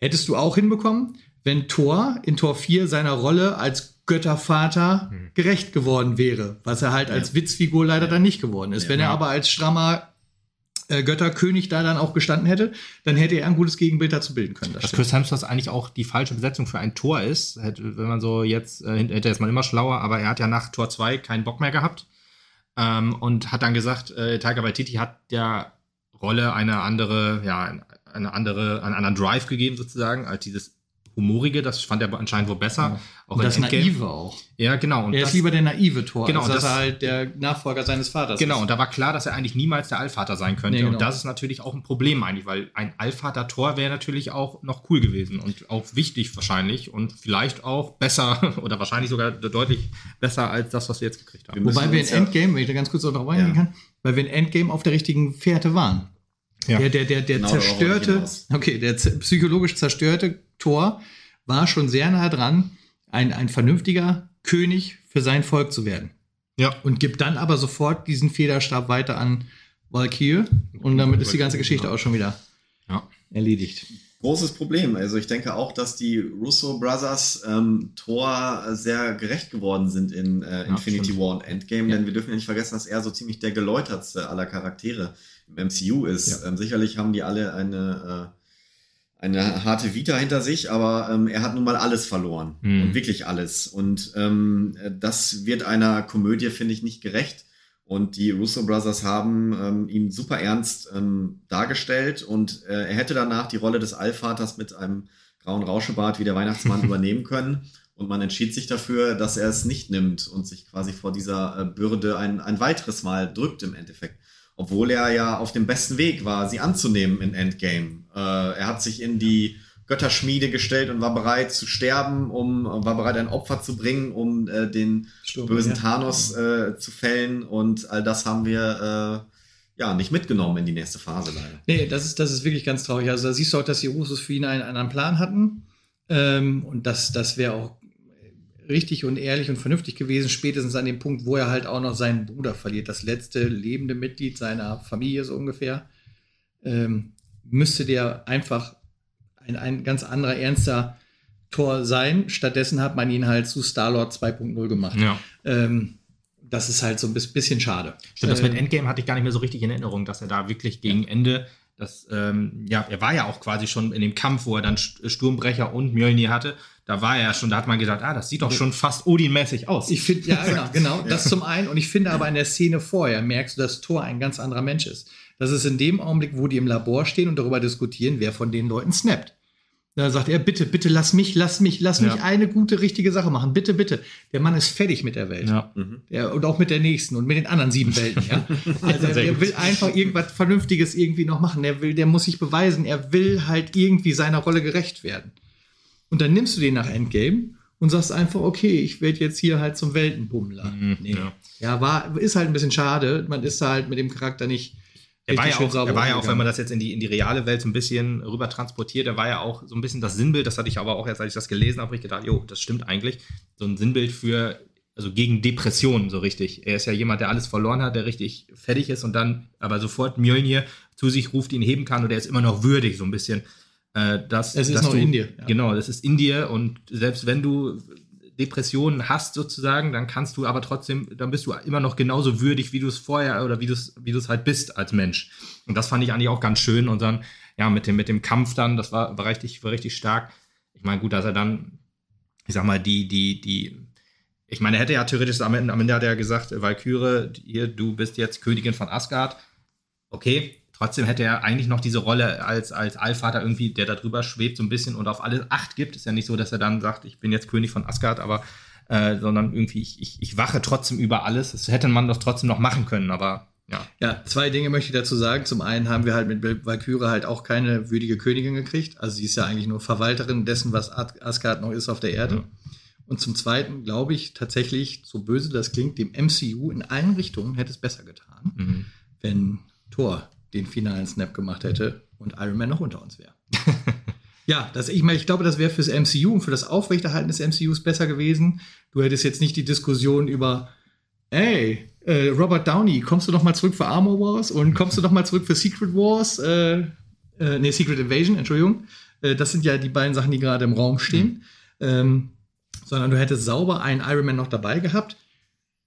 Hättest du auch hinbekommen, wenn Thor in Tor 4 seiner Rolle als Göttervater Hm. gerecht geworden wäre, was er halt als Witzfigur leider dann nicht geworden ist. Ja. wenn er Ja. aber als strammer äh, Götterkönig da dann auch gestanden hätte, dann hätte er ein gutes Gegenbild dazu bilden können. Das Dass. Chris Hemsworth eigentlich auch die falsche Besetzung für ein Tor ist, hätte, wenn man so jetzt, äh, hätte ist man immer schlauer, aber er hat ja nach Tor 2 keinen Bock mehr gehabt ähm, und hat dann gesagt, äh, Taika Waititi hat der Rolle eine andere, ja, eine andere, einen anderen Drive gegeben sozusagen, als dieses humorige, das fand er anscheinend wohl besser. Ja. Auch Und in das Endgame. Naive auch. Ja, genau. Und er das, ist lieber der naive Tor, Genau, als dass das- er halt der Nachfolger seines Vaters Genau, ist. und da war klar, dass er eigentlich niemals der Allvater sein könnte. Nee, genau. Und das ist natürlich auch ein Problem eigentlich, weil ein Allvater-Tor wäre natürlich auch noch cool gewesen und auch wichtig wahrscheinlich und vielleicht auch besser <laughs> oder wahrscheinlich sogar deutlich besser als das, was wir jetzt gekriegt haben. Wir Wobei wir in Endgame, wenn ich da ganz kurz noch drauf eingehen Ja. kann, weil wir in Endgame auf der richtigen Fährte waren. Ja. Der, der, der, der Genau, zerstörte, okay, der psychologisch zerstörte Thor war schon sehr nah dran, ein, ein vernünftiger König für sein Volk zu werden. Ja. Und gibt dann aber sofort diesen Federstab weiter an Valkyrie und damit ist die ganze Geschichte auch schon wieder Ja. erledigt. großes Problem. Also ich denke auch, dass die Russo Brothers ähm, Thor sehr gerecht geworden sind in äh, Infinity stimmt. War und Endgame, Ja. denn wir dürfen ja nicht vergessen, dass er so ziemlich der geläutertste aller Charaktere im MCU ist. Ja. Ähm, sicherlich haben die alle eine, äh, eine harte Vita hinter sich, aber ähm, er hat nun mal alles verloren. Mhm. Und wirklich alles. Und ähm, äh, das wird einer Komödie, finde ich, nicht gerecht. Und die Russo Brothers haben ähm, ihn super ernst ähm, dargestellt und äh, er hätte danach die Rolle des Allvaters mit einem grauen Rauschebart wie der Weihnachtsmann <laughs> übernehmen können. Und man entschied sich dafür, dass er es nicht nimmt und sich quasi vor dieser äh, Bürde ein, ein weiteres Mal drückt im Endeffekt. Obwohl er ja auf dem besten Weg war, sie anzunehmen in Endgame. Äh, er hat sich in die Götterschmiede gestellt und war bereit zu sterben, um war bereit ein Opfer zu bringen, um äh, den Sturm, bösen ja. Thanos äh, zu fällen. Und all das haben wir äh, ja nicht mitgenommen in die nächste Phase leider. Nee, das ist, das ist wirklich ganz traurig. Also da siehst du auch, dass die Russos für ihn einen anderen Plan hatten. Ähm, und das, das wäre auch richtig und ehrlich und vernünftig gewesen, spätestens an dem Punkt, wo er halt auch noch seinen Bruder verliert, das letzte lebende Mitglied seiner Familie so ungefähr, ähm, müsste der einfach ein, ein ganz anderer, ernster Tor sein. Stattdessen hat man ihn halt zu Star-Lord 2.0 gemacht. Ja. Ähm, das ist halt so ein bisschen schade. Stimmt, das mit ähm, Endgame hatte ich gar nicht mehr so richtig in Erinnerung, dass er da wirklich gegen ja. Ende das, ähm, ja, er war ja auch quasi schon in dem Kampf, wo er dann Sturmbrecher und Mjölnir hatte. Da war er ja schon, da hat man gedacht, ah, das sieht doch schon fast Odin-mäßig aus. Ich finde, ja, <laughs> genau, genau, das zum einen. Und ich finde aber in der Szene vorher merkst du, dass Thor ein ganz anderer Mensch ist. Das ist in dem Augenblick, wo die im Labor stehen und darüber diskutieren, wer von den Leuten snappt. Da sagt er, bitte, bitte lass mich, lass mich, lass mich eine gute, richtige Sache machen. Bitte, bitte. Der Mann ist fertig mit der Welt. Ja. Mhm. Der, und auch mit der nächsten und mit den anderen sieben Welten. Ja? <laughs> Also er will einfach irgendwas Vernünftiges irgendwie noch machen. Der will, der muss sich beweisen. Er will halt irgendwie seiner Rolle gerecht werden. Und dann nimmst du den nach Endgame und sagst einfach, okay, ich werde jetzt hier halt zum Weltenbummler. Mhm, ja. ja, war, ist halt ein bisschen schade. Man ist da halt mit dem Charakter nicht er war, ja auch, er war ja auch, wenn man das jetzt in die, in die reale Welt so ein bisschen rüber transportiert, er war ja auch so ein bisschen das Sinnbild, das hatte ich aber auch erst, als ich das gelesen habe, ich gedacht, jo, das stimmt eigentlich. So ein Sinnbild für, also gegen Depressionen so richtig. Er ist ja jemand, der alles verloren hat, der richtig fertig ist und dann aber sofort Mjölnir zu sich ruft, ihn heben kann und er ist immer noch würdig, so ein bisschen. Äh, dass, es ist dass noch du, in dir. Ja. Genau, das ist in dir und selbst wenn du Depressionen hast sozusagen, dann kannst du aber trotzdem, dann bist du immer noch genauso würdig, wie du es vorher oder wie du es wie du es halt bist als Mensch. Und das fand ich eigentlich auch ganz schön und dann ja mit dem mit dem Kampf dann, das war, war richtig war richtig stark. Ich meine, gut, dass er dann ich sag mal die die die ich meine, er hätte ja theoretisch am Ende, am Ende hat er gesagt, Valkyrie, hier, du bist jetzt Königin von Asgard. Okay, Trotzdem hätte er eigentlich noch diese Rolle als, als Allvater irgendwie, der da drüber schwebt so ein bisschen und auf alles Acht gibt. Ist ja nicht so, dass er dann sagt, ich bin jetzt König von Asgard, aber äh, sondern irgendwie, ich, ich, ich wache trotzdem über alles. Das hätte man doch trotzdem noch machen können, aber ja. Ja, zwei Dinge möchte ich dazu sagen. Zum einen haben wir halt mit Valkyrie halt auch keine würdige Königin gekriegt. Also sie ist ja eigentlich nur Verwalterin dessen, was Asgard noch ist auf der Erde. Ja. Und zum Zweiten glaube ich tatsächlich, so böse das klingt, dem MCU in allen Richtungen hätte es besser getan, mhm. wenn Thor den finalen Snap gemacht hätte und Iron Man noch unter uns wäre. <laughs> ja, das, ich meine, ich glaube, das wäre fürs MCU und für das Aufrechterhalten des MCUs besser gewesen. Du hättest jetzt nicht die Diskussion über, ey, äh, Robert Downey, kommst du noch mal zurück für Armor Wars und kommst du noch mal zurück für Secret Wars? Äh, äh, nee, Secret Invasion, Entschuldigung. Äh, das sind ja die beiden Sachen, die gerade im Raum stehen. Mhm. Ähm, sondern du hättest sauber einen Iron Man noch dabei gehabt.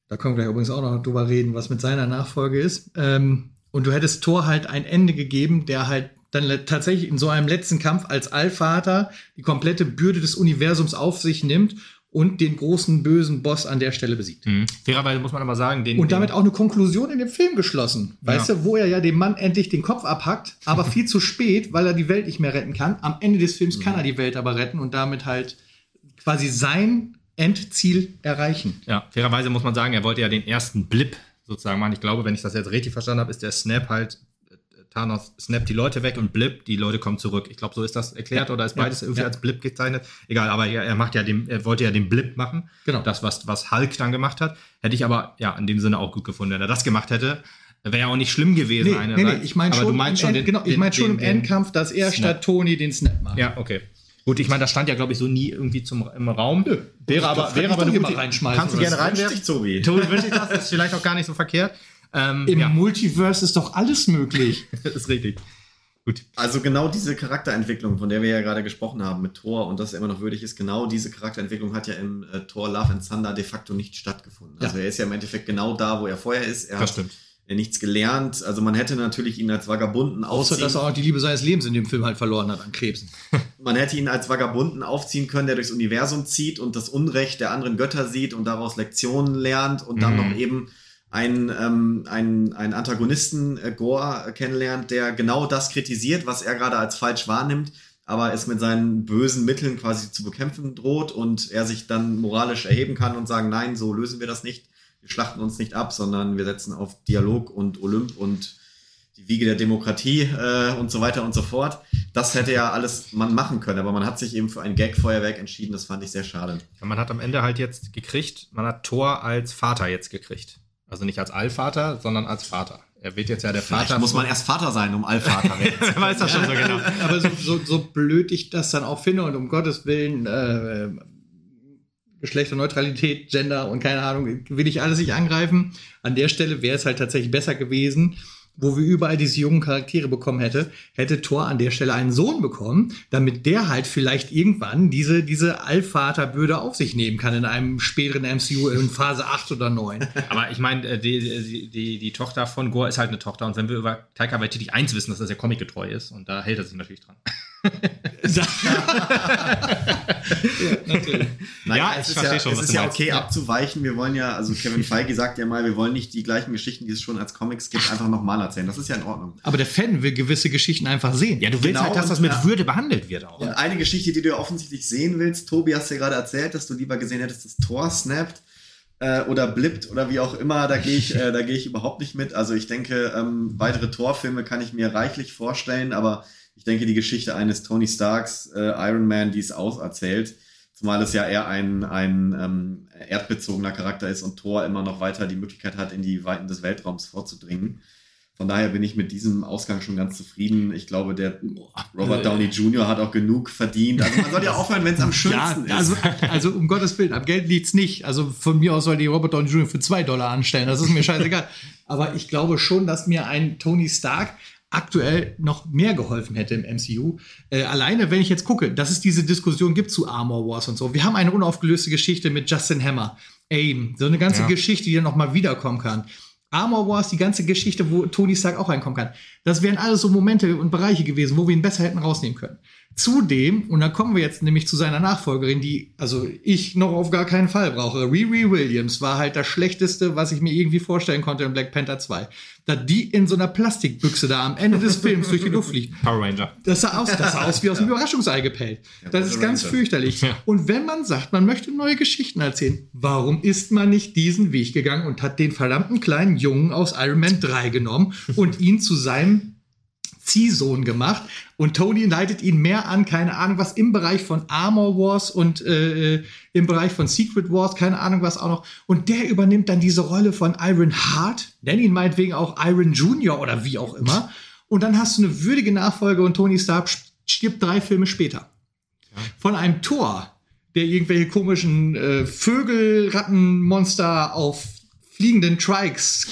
Da können wir gleich übrigens auch noch drüber reden, was mit seiner Nachfolge ist. Ähm, und du hättest Thor halt ein Ende gegeben, der halt dann tatsächlich in so einem letzten Kampf als Allvater die komplette Bürde des Universums auf sich nimmt und den großen bösen Boss an der Stelle besiegt. Mhm. Fairerweise muss man aber sagen, den. Und damit auch eine Konklusion in dem Film geschlossen. Weißt ja. du, wo er ja dem Mann endlich den Kopf abhackt, aber <laughs> viel zu spät, weil er die Welt nicht mehr retten kann. Am Ende des Films mhm. kann er die Welt aber retten und damit halt quasi sein Endziel erreichen. Ja, fairerweise muss man sagen, er wollte ja den ersten Blip sozusagen machen. Ich glaube, wenn ich das jetzt richtig verstanden habe, ist der Snap halt, Thanos snappt die Leute weg und Blip, die Leute kommen zurück. Ich glaube, so ist das erklärt ja, oder ist beides ja, irgendwie ja. als Blip gezeichnet. Egal, aber er, er, macht ja den, er wollte ja den Blip machen. Genau. Das, was, was Hulk dann gemacht hat. Hätte ich aber ja in dem Sinne auch gut gefunden, wenn er das gemacht hätte. Wäre ja auch nicht schlimm gewesen. Nee, nee, nee, ich meine schon, schon, den, genau, ich mein schon den, im Endkampf, dass er Snap. statt Tony den Snap macht. Ja, okay. Gut, ich meine, das stand ja, glaube ich, so nie irgendwie zum, im Raum. Nö. Wäre aber, wäre aber eine gute, reinschmeißen. Kannst du gerne reinwerfen. Tobi. Tobi wünsche ich das. Das ist vielleicht auch gar nicht so verkehrt. Ähm, Im ja. Multiverse ist doch alles möglich. <laughs> das ist richtig. Gut. Also genau diese Charakterentwicklung, von der wir ja gerade gesprochen haben mit Thor und das immer noch würdig ist, genau diese Charakterentwicklung hat ja im äh, Thor Love and Thunder de facto nicht stattgefunden. Also ja. er ist ja im Endeffekt genau da, wo er vorher ist. Er das hat stimmt. nichts gelernt. Also man hätte natürlich ihn als Vagabunden aufziehen. Außer dass er auch die Liebe seines Lebens in dem Film halt verloren hat an Krebsen. <laughs> man hätte ihn als Vagabunden aufziehen können, der durchs Universum zieht und das Unrecht der anderen Götter sieht und daraus Lektionen lernt und dann mhm. noch eben einen, ähm, einen, einen Antagonisten äh, Gore kennenlernt, der genau das kritisiert, was er gerade als falsch wahrnimmt, aber es mit seinen bösen Mitteln quasi zu bekämpfen droht und er sich dann moralisch erheben kann und sagen, nein, so lösen wir das nicht. Wir schlachten uns nicht ab, sondern wir setzen auf Dialog und Olymp und die Wiege der Demokratie äh, und so weiter und so fort. Das hätte ja alles man machen können, aber man hat sich eben für ein Gag-Feuerwerk entschieden. Das fand ich sehr schade. Ja, man hat am Ende halt jetzt gekriegt, man hat Thor als Vater jetzt gekriegt. Also nicht als Allvater, sondern als Vater. Er wird jetzt ja der Vater. Vielleicht muss man erst Vater sein, um Allvater werden. Wer <laughs> weiß das schon so genau. Aber so, so, so blöd ich das dann auch finde und um Gottes Willen äh, Geschlechterneutralität, Gender und keine Ahnung, will ich alles nicht angreifen. An der Stelle wäre es halt tatsächlich besser gewesen, wo wir überall diese jungen Charaktere bekommen hätte, hätte Thor an der Stelle einen Sohn bekommen, damit der halt vielleicht irgendwann diese, diese Allvaterbürde auf sich nehmen kann in einem späteren MCU in Phase 8 oder 9. <laughs> Aber ich meine, äh, die, die, die, Tochter von Gore ist halt eine Tochter und wenn wir über Taika Waititi eins wissen, dass das ja comicgetreu ist und da hält er sich natürlich dran. Ja, natürlich. Nein, ja, es ist, ja, schon, es ist ja okay meinst. abzuweichen. Wir wollen ja, also Kevin Feige sagt ja mal, wir wollen nicht die gleichen Geschichten, die es schon als Comics gibt, einfach nochmal erzählen. Das ist ja in Ordnung. Aber der Fan will gewisse Geschichten einfach sehen. Ja, du willst genau, halt, dass das mit ja. Würde behandelt wird auch. Und eine Geschichte, die du offensichtlich sehen willst, Tobi, hast ja gerade erzählt, dass du lieber gesehen hättest, dass Thor snappt äh, oder blippt oder wie auch immer, da gehe ich, äh, da gehe ich überhaupt nicht mit. Also ich denke, ähm, weitere Torfilme kann ich mir reichlich vorstellen, aber ich denke, die Geschichte eines Tony Starks, äh, Iron Man, die es auserzählt, zumal es ja eher ein, ein ähm, erdbezogener Charakter ist und Thor immer noch weiter die Möglichkeit hat, in die Weiten des Weltraums vorzudringen. Von daher bin ich mit diesem Ausgang schon ganz zufrieden. Ich glaube, der Robert Downey Jr. hat auch genug verdient. Also man soll ja <laughs> aufhören, wenn es am schönsten ja, also, ist. Also um Gottes Willen, am Geld liegt es nicht. Also von mir aus soll die Robert Downey Jr. für zwei Dollar anstellen. Das ist mir scheißegal. Aber ich glaube schon, dass mir ein Tony Stark aktuell noch mehr geholfen hätte im MCU. Äh, alleine, wenn ich jetzt gucke, dass es diese Diskussion gibt zu Armor Wars und so. Wir haben eine unaufgelöste Geschichte mit Justin Hammer, AIM, so eine ganze ja. Geschichte, die dann noch mal wiederkommen kann. Armor Wars, die ganze Geschichte, wo Tony Stark auch reinkommen kann. Das wären alles so Momente und Bereiche gewesen, wo wir ihn besser hätten rausnehmen können. Zudem, und da kommen wir jetzt nämlich zu seiner Nachfolgerin, die, also ich noch auf gar keinen Fall brauche. Riri Williams war halt das Schlechteste, was ich mir irgendwie vorstellen konnte in Black Panther 2. Da die in so einer Plastikbüchse da am Ende des Films durch die Luft fliegt. <laughs> Power Ranger. Das sah aus, das sah aus wie aus einem Überraschungsei gepellt. Das ist ganz fürchterlich. Und wenn man sagt, man möchte neue Geschichten erzählen, warum ist man nicht diesen Weg gegangen und hat den verdammten kleinen Jungen aus Iron Man 3 genommen und ihn zu seinem Ziehsohn gemacht und Tony leitet ihn mehr an, keine Ahnung was, im Bereich von Armor Wars und äh, im Bereich von Secret Wars, keine Ahnung was auch noch. Und der übernimmt dann diese Rolle von Iron Heart, nenn ihn meinetwegen auch Iron Junior oder wie auch immer. Und dann hast du eine würdige Nachfolge und Tony Stark stirbt drei Filme später. Ja. Von einem Tor, der irgendwelche komischen äh, Vögel, Rattenmonster auf fliegenden Trikes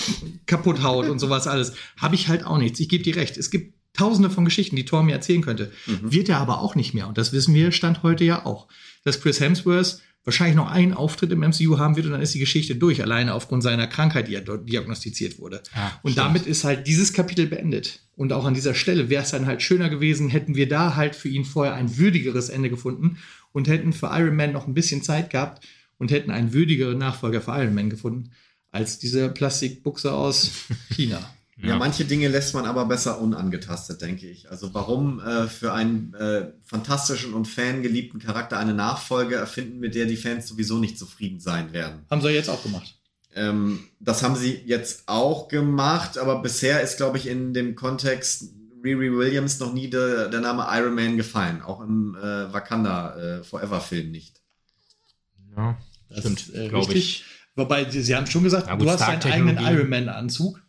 kaputt haut und sowas alles, habe ich halt auch nichts. Ich gebe dir recht. Es gibt tausende von Geschichten, die Thor mir erzählen könnte. Mhm. Wird er aber auch nicht mehr. Und das wissen wir, Stand heute ja auch. Dass Chris Hemsworth wahrscheinlich noch einen Auftritt im MCU haben wird und dann ist die Geschichte durch, alleine aufgrund seiner Krankheit, die er dort diagnostiziert wurde. Ja, und stimmt. damit ist halt dieses Kapitel beendet. Und auch an dieser Stelle wäre es dann halt schöner gewesen, hätten wir da halt für ihn vorher ein würdigeres Ende gefunden und hätten für Iron Man noch ein bisschen Zeit gehabt und hätten einen würdigeren Nachfolger für Iron Man gefunden, als diese Plastikbuchse aus <laughs> China. Ja. ja. manche Dinge lässt man aber besser unangetastet, denke ich. Also warum äh, für einen äh, fantastischen und fangeliebten Charakter eine Nachfolge erfinden, mit der die Fans sowieso nicht zufrieden sein werden? Haben sie jetzt auch gemacht. Ähm, das haben sie jetzt auch gemacht, aber bisher ist, glaube ich, in dem Kontext Riri Williams noch nie de, der Name Iron Man gefallen. Auch im äh, Wakanda äh, Forever Film nicht. Ja, das stimmt, äh, glaube ich. Wobei, sie haben schon gesagt, ja, gut, du hast deinen eigenen Iron Man-Anzug.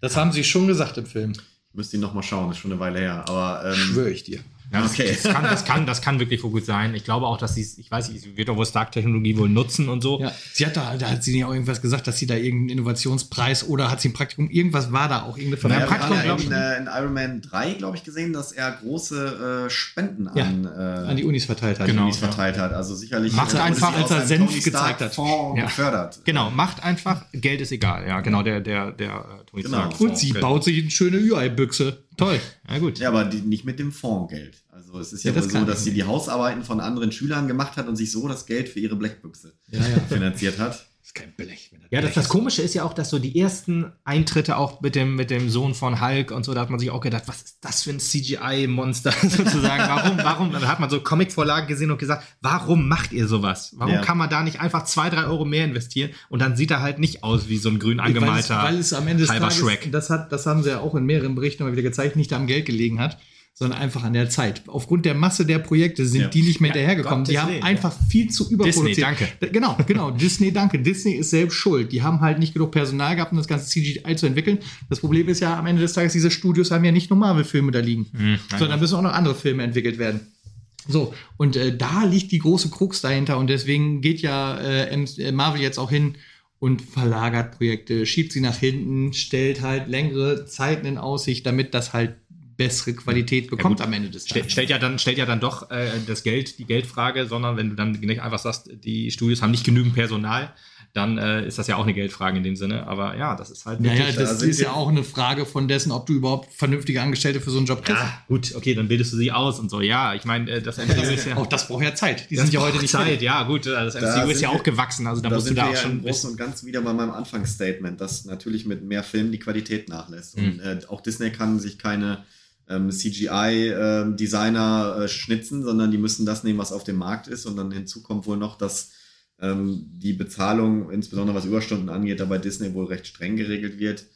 Das haben sie schon gesagt im Film. Ich müsste ihn nochmal schauen, das ist schon eine Weile her. Aber ähm, schwöre ich dir. Ja, das, okay. das, kann, das, <laughs> kann, das kann wirklich gut sein. Ich glaube auch, dass sie ich weiß nicht, sie wird auch wohl Stark-Technologie wohl nutzen und so. Ja, sie hat da, da hat sie ja auch irgendwas gesagt, dass sie da irgendeinen Innovationspreis oder hat sie ein Praktikum, irgendwas war da auch, irgendeine Verleihung. Ja, Praktikum, glaube ich. In, äh, in, Iron Man 3, glaube ich, gesehen, dass er große äh, Spenden ja, an, äh, an die Unis verteilt hat. Genau, Unis verteilt hat. Also sicherlich macht äh, einfach, als er Senf gezeigt hat. Fonds ja. gefördert. Genau, macht einfach, Geld ist egal. Ja, genau, der, der, der äh, Tony genau. Stark. Und sie baut sich eine schöne UI-Büchse. Toll. Ja, gut. Ja, aber die, nicht mit dem Fondsgeld. Also es ist ja, ja wohl so, dass sie die Hausarbeiten von anderen Schülern gemacht hat und sich so das Geld für ihre Blackbüchse ja, ja. <laughs> finanziert hat. Ist kein Blech. Ja, das, das Komische ist ja auch, dass so die ersten Eintritte auch mit dem, mit dem Sohn von Hulk und so, da hat man sich auch gedacht, was ist das für ein CGI-Monster <laughs> sozusagen? Warum, warum? Da hat man so Comic-Vorlagen gesehen und gesagt, warum macht ihr sowas? Warum ja. kann man da nicht einfach zwei, drei Euro mehr investieren und dann sieht er halt nicht aus wie so ein grün angemalter weil es, weil es am Ende des Tages, Shrek. Das, hat, das haben sie ja auch in mehreren Berichten mal wieder gezeigt, nicht am Geld gelegen hat sondern einfach an der Zeit. Aufgrund der Masse der Projekte sind ja. die nicht mehr ja, hinterhergekommen. Gott, die Disney, haben einfach ja. viel zu überproduziert. Disney, danke. Genau, genau. Disney, danke. Disney ist selbst schuld. Die haben halt nicht genug Personal gehabt, um das ganze CGI zu entwickeln. Das Problem ist ja am Ende des Tages, diese Studios haben ja nicht nur Marvel-Filme da liegen, mhm, sondern müssen auch noch andere Filme entwickelt werden. So, und äh, da liegt die große Krux dahinter und deswegen geht ja äh, Marvel jetzt auch hin und verlagert Projekte, schiebt sie nach hinten, stellt halt längere Zeiten in Aussicht, damit das halt bessere Qualität bekommt ja, am Ende des Tages. Stellt ja dann, stellt ja dann doch äh, das Geld, die Geldfrage, sondern wenn du dann nicht einfach sagst, die Studios haben nicht genügend Personal, dann äh, ist das ja auch eine Geldfrage in dem Sinne. Aber ja, das ist halt. Naja, das da ist ja auch eine Frage von dessen, ob du überhaupt vernünftige Angestellte für so einen Job kriegst. Ja, gut, okay, dann bildest du sie aus und so. Ja, ich meine, äh, das MCU ist ja. Auch das braucht ja Zeit. Die sind ja heute nicht Zeit. Fertig. Ja, gut, äh, das MCU da ist ja auch gewachsen. Also da, da musst du da auch ja schon. Großen und ganz wieder bei meinem Anfangsstatement, dass natürlich mit mehr Filmen die Qualität nachlässt. Mhm. Und äh, auch Disney kann sich keine ähm, CGI-Designer ähm, äh, schnitzen, sondern die müssen das nehmen, was auf dem Markt ist. Und dann hinzu kommt wohl noch, dass ähm, die Bezahlung, insbesondere was Überstunden angeht, da bei Disney wohl recht streng geregelt wird.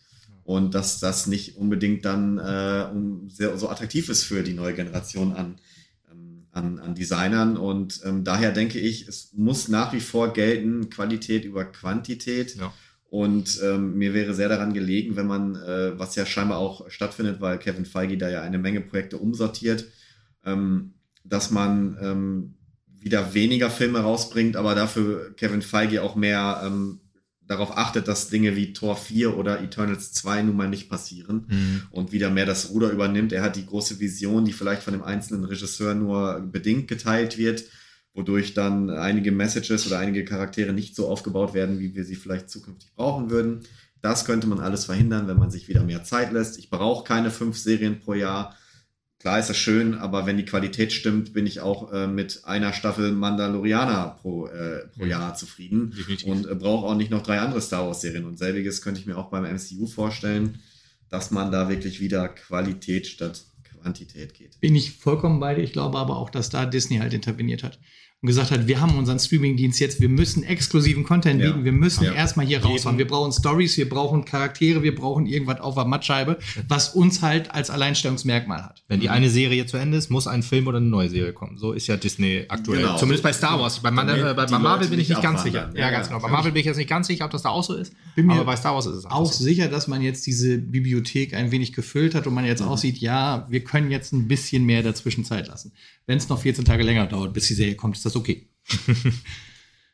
Und dass das nicht unbedingt dann äh, um sehr, so attraktiv ist für die neue Generation an, ähm, an, an Designern. Und ähm, daher denke ich, es muss nach wie vor gelten, Qualität über Quantität. Ja. Und ähm, mir wäre sehr daran gelegen, wenn man, äh, was ja scheinbar auch stattfindet, weil Kevin Feige da ja eine Menge Projekte umsortiert, ähm, dass man ähm, wieder weniger Filme rausbringt, aber dafür Kevin Feige auch mehr ähm, darauf achtet, dass Dinge wie Tor 4 oder Eternals 2 nun mal nicht passieren mhm. und wieder mehr das Ruder übernimmt. Er hat die große Vision, die vielleicht von dem einzelnen Regisseur nur bedingt geteilt wird wodurch dann einige Messages oder einige Charaktere nicht so aufgebaut werden, wie wir sie vielleicht zukünftig brauchen würden. Das könnte man alles verhindern, wenn man sich wieder mehr Zeit lässt. Ich brauche keine fünf Serien pro Jahr. Klar ist das schön, aber wenn die Qualität stimmt, bin ich auch äh, mit einer Staffel Mandalorianer pro, äh, pro. Jahr zufrieden Definitiv. und äh, brauche auch nicht noch drei andere Star Wars Serien. Und selbiges könnte ich mir auch beim MCU vorstellen, dass man da wirklich wieder Qualität statt Quantität geht. Bin ich vollkommen bei dir. Ich glaube aber auch, dass da Disney halt interveniert hat und gesagt hat, wir haben unseren Streamingdienst jetzt, wir müssen exklusiven Content bieten, ja. wir müssen ja. erstmal hier raushauen. Wir brauchen Stories, wir brauchen Charaktere, wir brauchen irgendwas auf der Mattscheibe, was uns halt als Alleinstellungsmerkmal hat. Wenn die eine Serie zu Ende ist, muss ein Film oder eine neue Serie kommen. So ist ja Disney aktuell. Genau. Zumindest bei Star Wars. Bei, Man äh, bei Marvel bin ich nicht ganz sicher. Ja, ganz genau. Bei Marvel bin ich jetzt nicht ganz sicher, ob das da auch so ist. Bin mir aber bei Star Wars ist es auch, auch so. sicher, dass man jetzt diese Bibliothek ein wenig gefüllt hat und man jetzt mhm. aussieht, ja, wir können jetzt ein bisschen mehr dazwischen Zeit lassen. Wenn es noch 14 Tage länger dauert, bis die Serie kommt, ist das okay. <laughs>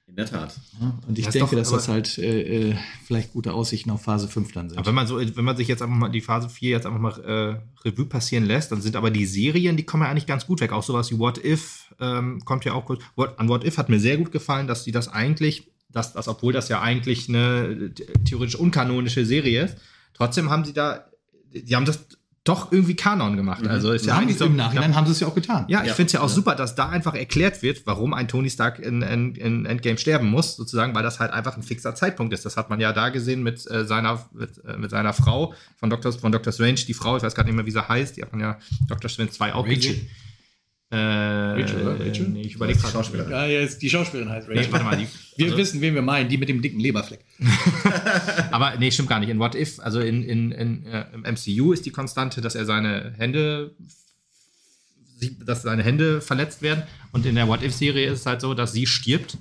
In der Tat. Ja, und ich das denke, doch, dass das halt äh, äh, vielleicht gute Aussichten auf Phase 5 dann sind. Aber wenn man so, wenn man sich jetzt einfach mal die Phase 4 jetzt einfach mal äh, Revue passieren lässt, dann sind aber die Serien, die kommen ja eigentlich ganz gut weg. Auch sowas wie What If ähm, kommt ja auch gut. What, an What If hat mir sehr gut gefallen, dass die das eigentlich, dass, dass obwohl das ja eigentlich eine theoretisch unkanonische Serie ist, trotzdem haben sie da, die haben das doch irgendwie Kanon gemacht. Mhm. Also ist ja eigentlich so, im Nachhinein haben sie es ja auch getan. Ja, ich ja. finde es ja auch ja. super, dass da einfach erklärt wird, warum ein Tony Stark in, in, in, Endgame sterben muss, sozusagen, weil das halt einfach ein fixer Zeitpunkt ist. Das hat man ja da gesehen mit äh, seiner mit, äh, mit, seiner Frau von Dr. von Dr. Strange, die Frau, ich weiß gar nicht mehr, wie sie heißt, die hat man ja Dr. Strange 2 auch Rachel. gesehen. Äh, Rachel, oder? Rachel? Nee, ich überlege gerade. Schauspielerin. Ja, ja, die Schauspielerin heißt Rachel. Nee, warte mal, die, wir also, wissen, wen wir meinen, die mit dem dicken Leberfleck. <laughs> Aber nee, stimmt gar nicht. In What If, also in, in, in äh, im MCU ist die Konstante, dass er seine Hände dass seine Hände verletzt werden. Und in der What If-Serie ist es halt so, dass sie stirbt.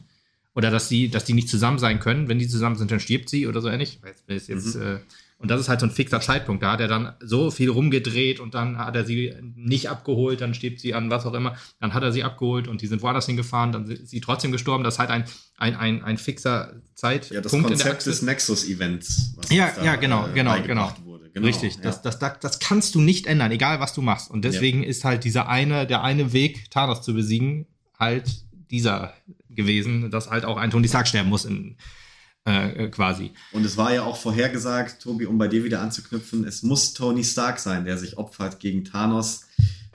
Oder dass sie, dass die nicht zusammen sein können. Wenn die zusammen sind, dann stirbt sie oder so ähnlich. Jetzt, jetzt, mhm. äh, und das ist halt so ein fixer Zeitpunkt. Da hat er dann so viel rumgedreht und dann hat er sie nicht abgeholt, dann stirbt sie an was auch immer. Dann hat er sie abgeholt und die sind woanders hingefahren, dann ist sie trotzdem gestorben. Das ist halt ein, ein, ein, ein fixer Zeitpunkt. Ja, das Konzept des Nexus-Events. Ja, ja, genau, äh, genau, genau. Genau. Richtig, ja. das, das, das, das kannst du nicht ändern, egal was du machst. Und deswegen ja. ist halt dieser eine, der eine Weg, Thanos zu besiegen, halt dieser gewesen, dass halt auch ein Tony Stark sterben muss in, äh, quasi. Und es war ja auch vorhergesagt, Tobi, um bei dir wieder anzuknüpfen, es muss Tony Stark sein, der sich opfert gegen Thanos,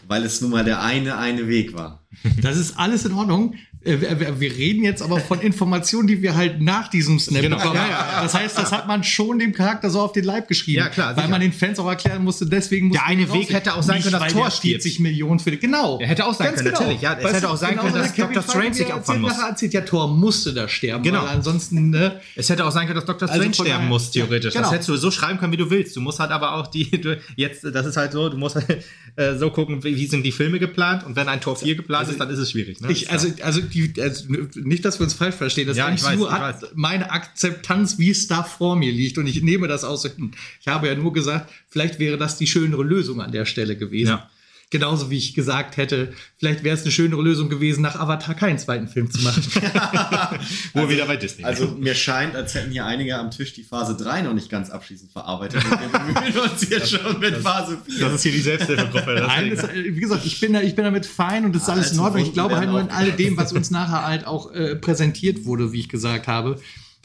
weil es nun mal der eine, eine Weg war. Das ist alles in Ordnung. Äh, wir, reden jetzt aber von Informationen, die wir halt nach diesem Snap Genau. bekommen. Ja, ja, ja. Das heißt, das hat man schon dem Charakter so auf den Leib geschrieben. Ja, klar, Weil man den Fans auch erklären musste, deswegen Der eine Weg hätte auch sein können, dass stirbt. 40 Millionen für Genau. Der hätte auch sein Ganz können, natürlich. Ja, es Weißt hätte auch sein genau können, dass Kevin Dr. Strange sich opfern muss. nachher erzählt, ja, Thor musste da sterben. Genau. Ansonsten, ne, Es hätte auch sein können, dass Dr. Also Strange von sterben muss, theoretisch. Genau. Das hättest du so schreiben können, wie du willst. Du musst halt aber auch die, du, jetzt, das ist halt so, du musst halt, <laughs> äh, so gucken, wie, wie sind die Filme geplant und wenn ein Tor 4 geplant ist, dann ist es schwierig. Ne? Ich, also, also, die, also nicht, dass wir uns falsch verstehen. Das Ja, MCU weiß, ich hat weiß. meine Akzeptanz, wie es da vor mir liegt. Und ich nehme das aus. Ich habe ja nur gesagt, vielleicht wäre das die schönere Lösung an der Stelle gewesen. Ja. Genauso wie ich gesagt hätte, vielleicht wäre es eine schönere Lösung gewesen, nach Avatar keinen zweiten Film zu machen. <laughs> Wo wir wieder bei Disney. Also mir scheint, als hätten hier einige am Tisch die Phase 3 noch nicht ganz abschließend verarbeitet. Und wir <laughs> bemühen uns hier schon mit Phase 4. das ist hier die Selbsthilfegruppe. Nein, das, äh, wie gesagt, ich bin, da, ich bin damit fein und das ist alles in Also Ordnung. Ich glaube halt nur in aufgehalten. alledem, <laughs> was uns nachher halt auch äh, präsentiert wurde, wie ich gesagt habe,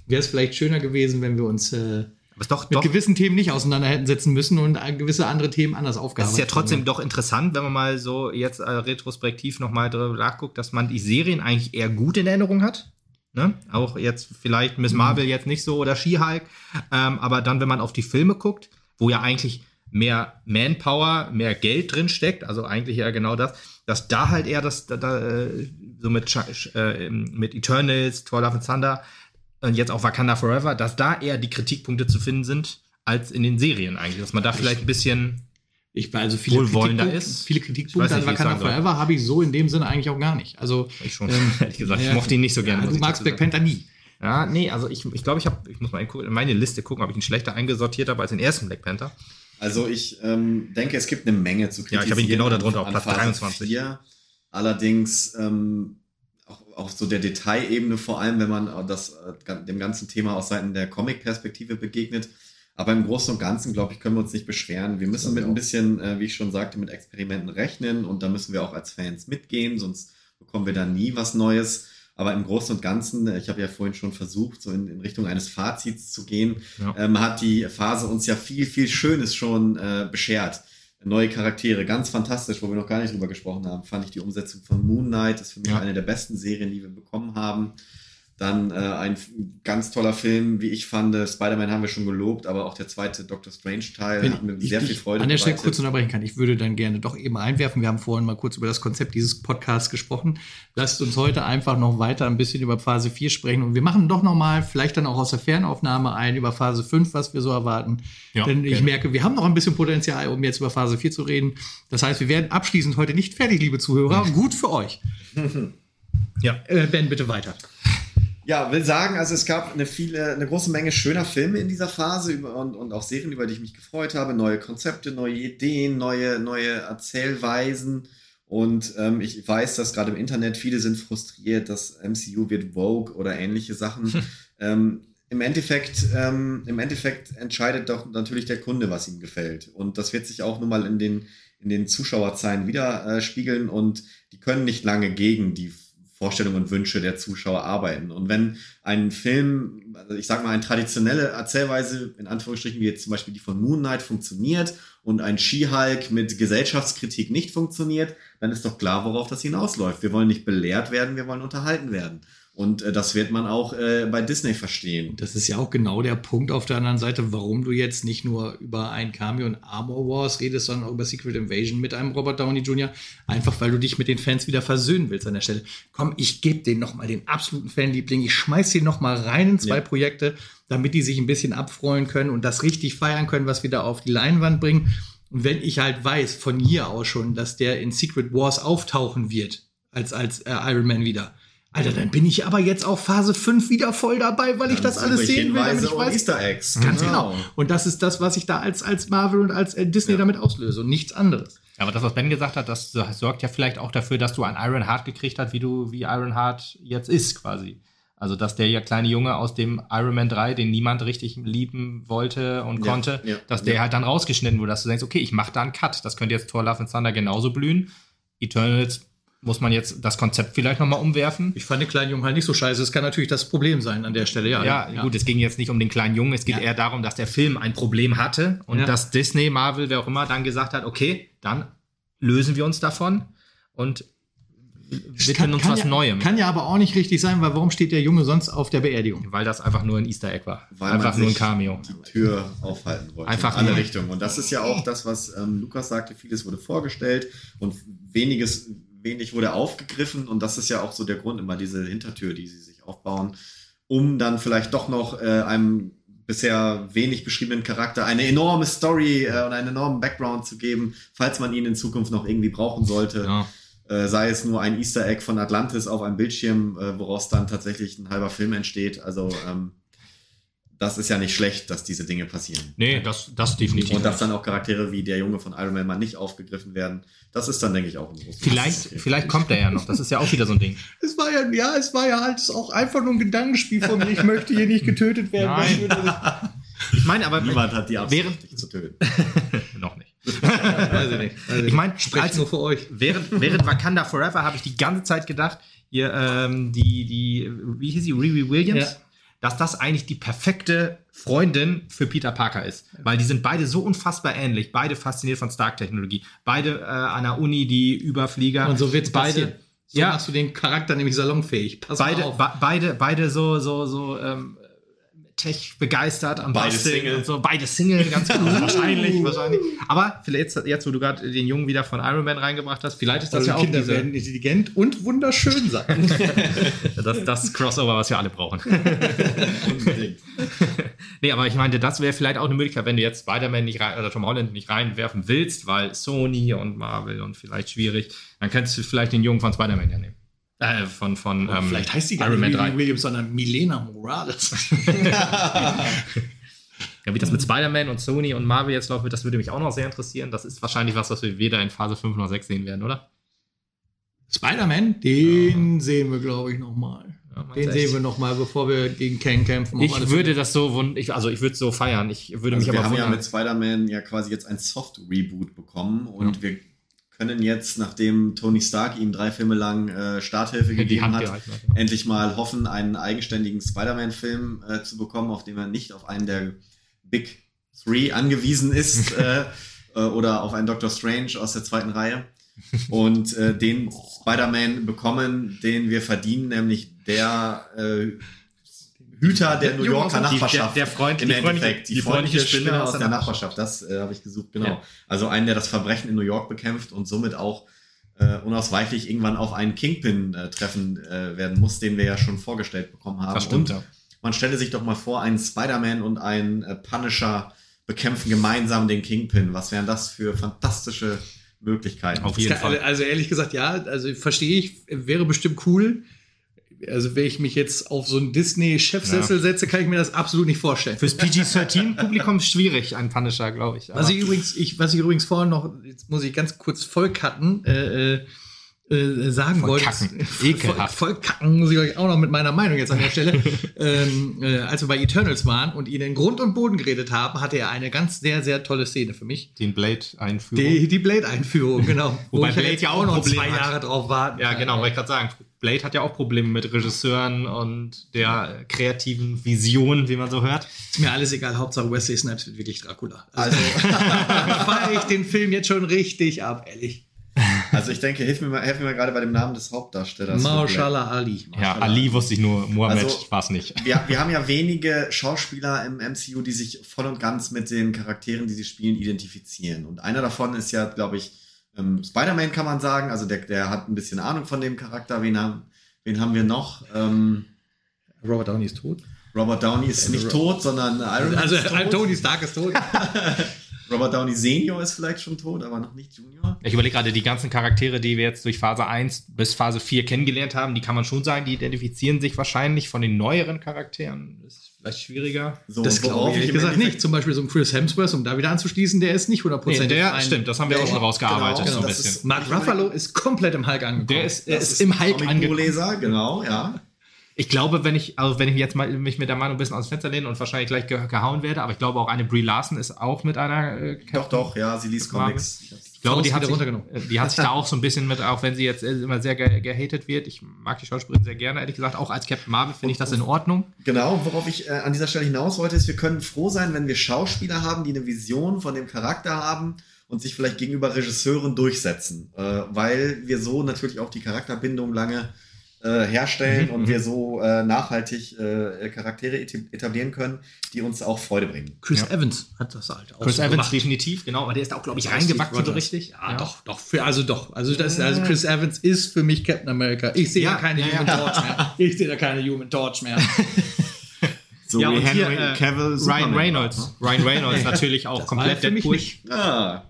wäre es vielleicht schöner gewesen, wenn wir uns äh, Ist doch, mit doch, gewissen Themen nicht auseinander hätten setzen müssen und äh, gewisse andere Themen anders das aufgearbeitet ist ja trotzdem doch interessant, wenn man mal so jetzt äh, retrospektiv nochmal drüber nachguckt, dass man die Serien eigentlich eher gut in Erinnerung hat. Ne? Auch jetzt vielleicht Miss Marvel jetzt nicht so oder She-Hulk. Ähm, aber dann, wenn man auf die Filme guckt, wo ja eigentlich mehr Manpower, mehr Geld drin steckt, also eigentlich eher genau das, dass da halt eher das, da, da, äh, so mit, äh, mit Eternals, Thor Love and Thunder und jetzt auch Wakanda Forever, dass da eher die Kritikpunkte zu finden sind, als in den Serien eigentlich. Dass man da vielleicht ein bisschen Ich also viele wohlwollender Kritikpunkte- ist. Viele Kritikpunkte nicht, an Wakanda. Forever habe ich so in dem Sinne eigentlich auch gar nicht. Also ich schon, Ähm, <laughs> ehrlich gesagt, ich ja. mochte ihn nicht so gerne. ja, du magst Black. Panther nie. Ja, nee, also ich glaube, ich, glaub, ich habe, ich muss mal in in meine Liste gucken, ob ich ihn schlechter eingesortiert habe als den ersten Black Panther. Also ich ähm, denke, es gibt eine Menge zu Ja, ich habe ihn genau darunter, auf Platz Phase 23. 4. Allerdings ähm, auf so der Detailebene, vor allem wenn man das, äh, dem ganzen Thema aus Seiten der Comic-Perspektive begegnet. Aber im Großen und Ganzen, glaube ich, können wir uns nicht beschweren. Wir müssen mit ein bisschen, äh, wie ich schon sagte, mit Experimenten rechnen und da müssen wir auch als Fans mitgehen, sonst bekommen wir da nie was Neues. Aber im Großen und Ganzen, äh, ich habe ja vorhin schon versucht, so in, in Richtung eines Fazits zu gehen, Ja. ähm, hat die Phase uns ja viel, viel Schönes schon äh, beschert. Neue Charaktere, ganz fantastisch, wo wir noch gar nicht drüber gesprochen haben, fand ich die Umsetzung von Moon Knight, ist für mich Ja. eine der besten Serien, die wir bekommen haben. Dann äh, ein ganz toller Film, wie ich fand. Spider-Man haben wir schon gelobt, aber auch der zweite Doctor Strange-Teil hat mir ich sehr dich viel Freude An der Stelle kurz unterbrechen kann. Ich würde dann gerne doch eben einwerfen. Wir haben vorhin mal kurz über das Konzept dieses Podcasts gesprochen. Lasst uns heute einfach noch weiter ein bisschen über Phase 4 sprechen. Und wir machen doch noch mal, vielleicht dann auch aus der Fernaufnahme ein, über Phase 5, was wir so erwarten. Ja, Denn ich gerne. merke, wir haben noch ein bisschen Potenzial, um jetzt über Phase 4 zu reden. Das heißt, wir werden abschließend heute nicht fertig, liebe Zuhörer. Gut für euch. <laughs> Ja. Äh, ben, bitte weiter. Ja, will sagen, also es gab eine viele, eine große Menge schöner Filme in dieser Phase über, und, und auch Serien, über die ich mich gefreut habe. Neue Konzepte, neue Ideen, neue, neue Erzählweisen. Und ähm, ich weiß, dass gerade im Internet viele sind frustriert, dass MCU wird Vogue oder ähnliche Sachen. <laughs> ähm, im Endeffekt, ähm, Im Endeffekt entscheidet doch natürlich der Kunde, was ihm gefällt. Und das wird sich auch nun mal in den, in den Zuschauerzahlen widerspiegeln. Äh, und die können nicht lange gegen die Vorstellungen und Wünsche der Zuschauer arbeiten. Und wenn ein Film, also ich sag mal, eine traditionelle Erzählweise, in Anführungsstrichen, wie jetzt zum Beispiel die von Moon Knight funktioniert und ein She-Hulk mit Gesellschaftskritik nicht funktioniert, dann ist doch klar, worauf das hinausläuft. Wir wollen nicht belehrt werden, wir wollen unterhalten werden. Und äh, das wird man auch äh, bei Disney verstehen. Das ist ja auch genau der Punkt auf der anderen Seite, warum du jetzt nicht nur über ein Cameo in Armor Wars redest, sondern auch über Secret Invasion mit einem Robert Downey Jr. Einfach weil du dich mit den Fans wieder versöhnen willst an der Stelle. Komm, ich gebe denen noch mal den absoluten Fanliebling. Ich schmeiß den noch mal rein in zwei Ja. Projekte, damit die sich ein bisschen abfreuen können und das richtig feiern können, was wir da auf die Leinwand bringen. Und wenn ich halt weiß, von hier aus schon, dass der in Secret Wars auftauchen wird, als, als äh, Iron Man wieder. Alter, dann bin ich aber jetzt auf Phase 5 wieder voll dabei, weil ich das Dann alles sehen will, damit ich weiß, Easter Eggs. Ganz genau. Und das ist das, was ich da als, als Marvel und als äh, Disney Ja. damit auslöse und nichts anderes. Aber das, was Ben gesagt hat, das sorgt ja vielleicht auch dafür, dass du einen Iron Heart gekriegt hast, wie du, wie Iron Heart jetzt ist, quasi. Also, dass der ja kleine Junge aus dem Iron Man 3, den niemand richtig lieben wollte und Ja, konnte, ja, dass der ja. halt dann rausgeschnitten wurde, dass du denkst, okay, ich mache da einen Cut. Das könnte jetzt Thor Love and Thunder genauso blühen. Eternals muss man jetzt das Konzept vielleicht nochmal umwerfen. Ich fand den kleinen Jungen halt nicht so scheiße. Das kann natürlich das Problem sein an der Stelle, ja. Ja, gut, es ging jetzt nicht um den kleinen Jungen, es geht Ja. eher darum, dass der Film ein Problem hatte und Ja. dass Disney, Marvel, wer auch immer, dann gesagt hat, okay, dann lösen wir uns davon und widmen uns was ja, Neuem. Kann ja aber auch nicht richtig sein, weil warum steht der Junge sonst auf der Beerdigung? weil das einfach nur ein Easter Egg war. Weil einfach man nur ein Cameo. Die Tür aufhalten wollte. Einfach in alle Richtungen. Und das ist ja auch das, was ähm, Lukas sagte. Vieles wurde vorgestellt und weniges, wenig wurde aufgegriffen. Und das ist ja auch so der Grund, immer diese Hintertür, die sie sich aufbauen, um dann vielleicht doch noch äh, einem bisher wenig beschriebenen Charakter eine enorme Story äh, und einen enormen Background zu geben, falls man ihn in Zukunft noch irgendwie brauchen sollte. Ja. Äh, sei es nur ein Easter Egg von Atlantis auf einem Bildschirm, äh, woraus dann tatsächlich ein halber Film entsteht. Also ähm, das ist ja nicht schlecht, dass diese Dinge passieren. Nee, das, das definitiv. Und dass dann auch Charaktere wie der Junge von Iron Man mal nicht aufgegriffen werden, das ist dann, denke ich, auch ein großes vielleicht, vielleicht kommt er ja noch. Das ist ja auch wieder so ein Ding. <laughs> Es war ja, ja, es war ja halt auch einfach nur ein Gedankenspiel von mir. Ich möchte hier nicht getötet werden. Nein. <laughs> Ich meine, aber Niemand hat die Absicht, Während- dich zu töten. <laughs> noch nicht. Weiß ich nicht. Weiß Ich meine, spreche als- nur für euch. Während, während Wakanda Forever habe ich die ganze Zeit gedacht, hier, ähm, die, die, wie hieß sie, Riri Williams, Ja. Dass das eigentlich die perfekte Freundin für Peter Parker ist. Weil die sind beide so unfassbar ähnlich, beide fasziniert von Stark-Technologie, beide äh, an der Uni, die Überflieger. Und so wird's beide. passieren. So ja, machst du den Charakter nämlich salonfähig. Pass beide, ba- beide, beide so, so, so, ähm, Tech begeistert am Beide Basteln Single. und so. Beide Single, ganz genau. <laughs> wahrscheinlich, wahrscheinlich. Aber vielleicht jetzt, wo du gerade den Jungen wieder von Iron Man reingebracht hast, vielleicht ist das also ja auch Kinder diese, werden intelligent und wunderschön sein. <laughs> das, das Crossover, was wir alle brauchen. <laughs> Unbedingt. nee, aber ich meinte, das wäre vielleicht auch eine Möglichkeit, wenn du jetzt Spider-Man nicht rein, oder Tom Holland nicht reinwerfen willst, weil Sony und Marvel und vielleicht schwierig, dann könntest du vielleicht den Jungen von Spider-Man ja nehmen. Äh, von, von ähm, Vielleicht heißt die gar Iron nicht 3. Williams, sondern Milena Morales. <laughs> Ja, wie das mit Spider-Man und Sony und Marvel jetzt läuft, das würde mich auch noch sehr interessieren. Das ist wahrscheinlich was, was wir weder in Phase 5 noch 6 sehen werden, oder? Spider-Man, den sehen wir, glaube ich, noch mal. Ja, Den sehen echt? wir noch mal, bevor wir gegen Kang kämpfen. Ich würde das so, ich, also ich würde es so feiern. Ich würde Also mich wir aber haben ja mit Spider-Man ja quasi jetzt ein Soft-Reboot bekommen und wir können jetzt, nachdem Tony Stark ihm drei Filme lang äh, Starthilfe die gegeben hat, gehalten. Ja. endlich mal hoffen, einen eigenständigen Spider-Man-Film äh, zu bekommen, auf dem er nicht auf einen der Big Three angewiesen ist <laughs> äh, äh, oder auf einen Doctor Strange aus der zweiten Reihe. Und äh, den Spider-Man bekommen, den wir verdienen, nämlich der äh, Hüter der New Yorker Die- Nachbarschaft. Der, der Freund, Im die Endeffekt, freundliche, die, freundliche Spinne aus der Nachbarschaft, das äh, habe ich gesucht, genau. Ja. Also einen, der das Verbrechen in New York bekämpft und somit auch äh, unausweichlich irgendwann auf einen Kingpin äh, treffen äh, werden muss, den wir ja schon vorgestellt bekommen haben. Das stimmt, und ja. man stelle sich doch mal vor, einen Spider-Man und einen äh, Punisher bekämpfen gemeinsam den Kingpin. Was wären das für fantastische Möglichkeiten? Auf jeden kann- Fall. Also ehrlich gesagt, ja, also verstehe ich, wäre bestimmt cool. Also wenn ich mich jetzt auf so einen Disney-Chefsessel setze, kann ich mir das absolut nicht vorstellen. Fürs PG-13-Publikum schwierig, ein Punisher, glaube ich. Was ich übrigens, ich, was ich übrigens vorhin noch, jetzt muss ich ganz kurz voll cutten, äh, äh, äh, sagen Voll wollte. kacken. <laughs> Voll, Ekelhaft. voll kacken muss ich euch auch noch mit meiner Meinung jetzt an der Stelle. <laughs> ähm, äh, als wir bei Eternals waren und ihn in Grund und Boden geredet haben, hatte er eine ganz sehr, sehr tolle Szene für mich. den Blade-Einführung. Die, die Blade-Einführung, genau. Wobei ich Blade ja auch noch zwei hat. Jahre drauf warten. Ja, genau, wollte ich gerade sagen. Blade hat ja auch Probleme mit Regisseuren und der kreativen Vision, wie man so hört. Ist mir alles egal, Hauptsache Wesley Snipes wird wirklich Dracula. Also Also, <laughs> feiere ich den Film jetzt schon richtig ab, ehrlich. also ich denke, hilf mir mal, mir mal gerade bei dem Namen des Hauptdarstellers. Marshallah Ali. Ja, Ali wusste ich nur, Mohammed Also- war es nicht. <laughs> wir, wir haben ja wenige Schauspieler im MCU, die sich voll und ganz mit den Charakteren, die sie spielen, identifizieren. Und einer davon ist ja, glaube ich, ähm, Spider-Man kann man sagen. Also der, der hat ein bisschen Ahnung von dem Charakter. Wen haben, wen haben wir noch? Ähm, Robert Downey ist tot. Robert Downey ist nicht tot, sondern Iron Man Also ist tot. Tony Stark ist tot. <laughs> Robert Downey Senior ist vielleicht schon tot, aber noch nicht Junior. Ich überlege gerade, die ganzen Charaktere, die wir jetzt durch Phase 1 bis Phase 4 kennengelernt haben, die kann man schon sagen, die identifizieren sich wahrscheinlich von den neueren Charakteren. Das ist vielleicht schwieriger. So, Das glaube ich gesagt nicht. Zum Beispiel so ein Chris Hemsworth, um da wieder anzuschließen, der ist nicht 100% Nee, der, ein- stimmt, das haben wir auch schon rausgearbeitet, genau, so ein bisschen. ist- Mark Ruffalo ist komplett im Hulk angekommen. Der ist, er Das ist im Hulk angekommen. Genau, ja. Ich glaube, wenn ich, also wenn ich jetzt mal mich mit der Meinung ein bisschen aus dem Fenster lehne und wahrscheinlich gleich ge gehauen werde, aber ich glaube auch eine Brie Larson ist auch mit einer äh, Doch, doch, ja, sie liest. Comics. Ich glaube, die hat, sich, die hat sich da auch so ein bisschen mit, auch wenn sie jetzt äh, immer sehr ge gehatet wird. Ich mag die Schauspielerin sehr gerne, ehrlich gesagt. Auch als Captain Marvel finde ich das in Ordnung. Genau, worauf ich äh, an dieser Stelle hinaus wollte, ist, wir können froh sein, wenn wir Schauspieler haben, die eine Vision von dem Charakter haben und sich vielleicht gegenüber Regisseuren durchsetzen, äh, weil wir so natürlich auch die Charakterbindung lange äh, herstellen Mhm, und mhm. wir so äh, nachhaltig äh, Charaktere etablieren können, die uns auch Freude bringen. Chris Ja. Evans hat das halt auch Chris so Evans gemacht. definitiv, genau. Aber der ist auch, glaube ich, Ja, reingewachsen so richtig. Ja, doch, doch. Für, also doch. Also, das, also Chris Evans ist für mich Captain America. Ich sehe Ja, da keine ja, Human ja. Torch mehr. Ich sehe da keine Human Torch mehr. <laughs> So Ja, wie und Henry hier, äh, Cavill Ryan Superman Reynolds. war, Ryan Reynolds <laughs> natürlich auch Das komplett für mich Deadpool. nicht. ne? Ah,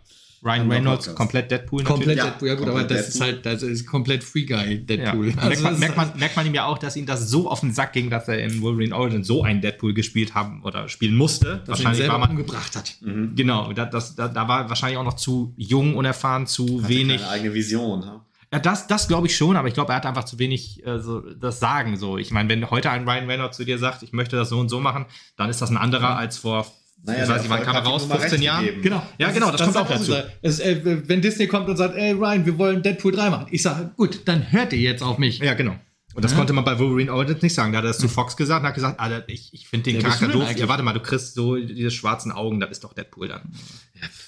Ryan Reynolds Podcast. komplett Deadpool Komplett Ja, Deadpool. Ja, gut, aber das ist Deadpool. halt, das ist komplett Free Guy Ja. Deadpool. merkt, Also, man, das merkt, ist- man, merkt man ihm ja auch, dass ihm das so auf den Sack ging, dass er in Wolverine Origin so einen Deadpool gespielt haben oder spielen musste. dass er ihn Wahrscheinlich selber war man. umgebracht hat. mhm. Genau, da, das, da, da war wahrscheinlich auch noch zu jung, unerfahren, zu Hatte wenig. Keine eigene Vision. Ha? Ja, das, das glaube ich schon, aber ich glaube, er hat einfach zu wenig äh, so, das Sagen. So. Ich meine, wenn heute ein Ryan Reynolds zu dir sagt, ich möchte das so und so machen, dann ist das ein anderer als vor, Naja, ich weiß nicht, wann kam er raus? ihm immer 15 recht Jahren? gegeben. Genau. Ja, genau, das kommt auch ist dazu. es, äh, wenn Disney kommt und sagt, ey Ryan, wir wollen Deadpool 3 machen. Ich sage, gut, dann hört ihr jetzt auf mich. Ja, genau. Und das Ja. konnte man bei Wolverine Origins nicht sagen. Da hat er das zu Fox gesagt und hat gesagt, Alter, ich, ich finde den bist Charakter doof. eigentlich? Ja, warte mal, du kriegst so diese schwarzen Augen, das ist doch Deadpool dann.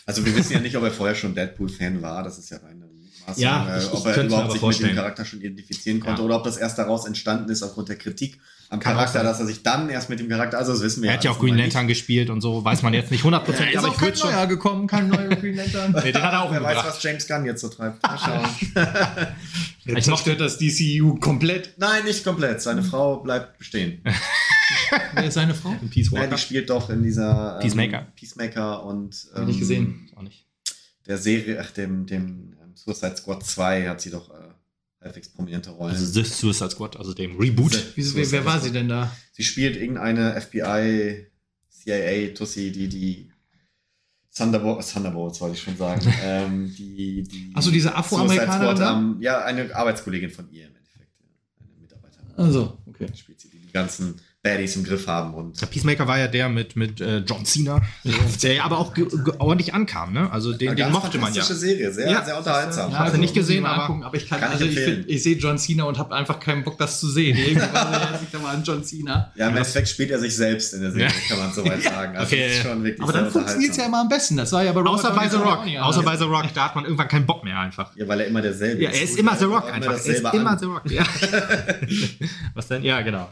Also wir wissen ja nicht, ob er vorher schon Deadpool-Fan war. Das ist ja reine Mutmaßung, Ja, äh, ich- ob er überhaupt sich vorstellen. mit dem Charakter schon identifizieren konnte Ja. oder ob das erst daraus entstanden ist aufgrund der Kritik am Kann Charakter, dass er sich dann erst mit dem Charakter, also das wissen wir Er hat ja auch Green mal nicht. Lantern gespielt und so, weiß man jetzt nicht hundertprozentig, <laughs> ist aber auch ich kein schon. neuer gekommen, kein neuer <laughs> Green Lantern. Nee, den hat er auch Wer weiß, umgebracht. was James Gunn jetzt so treibt. Mal schauen. <laughs> Jetzt zerstört das DCU komplett. Nein, nicht komplett. Seine Frau bleibt bestehen. Wer ist seine Frau? Peace Ja, Walker. die spielt doch in dieser ähm, Peacemaker. Peacemaker und Hab ich nicht gesehen. Auch nicht. der Serie, ach, dem, dem ähm, Suicide Squad 2 hat sie doch äh, halbwegs prominente Rollen. Also The Suicide Squad, also dem Reboot. Wieso, wer, war sie denn da? Sie spielt irgendeine FBI, CIA, Tussi, die die Thunderbolts, Thunderbolts wollte ich schon sagen. <laughs> ähm, die, die Ach so, diese Afroamerikanerin Squad, ähm, ja, eine Arbeitskollegin von ihr im Endeffekt. Eine Mitarbeiterin. Also, okay. Spielt sie, die die ganzen Baddies im Griff haben und Der Peacemaker war ja der mit, mit äh, John Cena, der ja aber auch ordentlich ankam, ne? Also den, den mochte man ja. fantastische Serie, sehr, Ja, sehr unterhaltsam. Ja, also nicht gesehen, ich aber- angucken, aber ich kann, kann ich also ich, find, ich sehe John Cena und habe einfach keinen Bock, das zu sehen. Irgendwann <laughs> erinnert sich da mal an John Cena. Ja, im Endeffekt spielt er sich selbst in der Serie, Ja. kann man soweit <laughs> sagen. Also Okay. das ist schon wirklich Aber dann funktioniert es ja immer am besten. Das war ja bei Robert Außer bei The. Rock. Außer bei. The Rock, da hat man irgendwann keinen Bock mehr einfach. Ja, weil er immer derselbe Ja, er ist immer The Rock einfach. Er ist immer. The Rock. Ja. <laughs> Was denn? Ja, genau.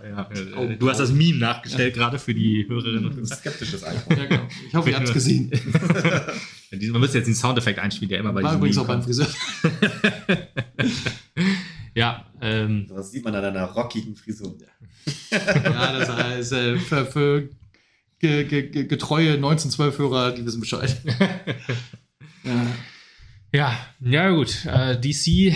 Oh, Du hast das Meme nachgestellt, gerade für die Hörerinnen und Hörer. skeptisches Icon. Ja, genau. Ich hoffe, ihr habt es gesehen. <laughs> Man müsste jetzt den Soundeffekt einspielen, der immer bei War diesem übrigens Meme auch beim. Friseur. <laughs> Ja, ähm, Das sieht man an deiner rockigen Frisur. Ja, das heißt, äh, für, für ge, ge, ge, getreue 1912-Hörer, die wissen Bescheid. <laughs> ja. Ja, ja gut. Äh, DC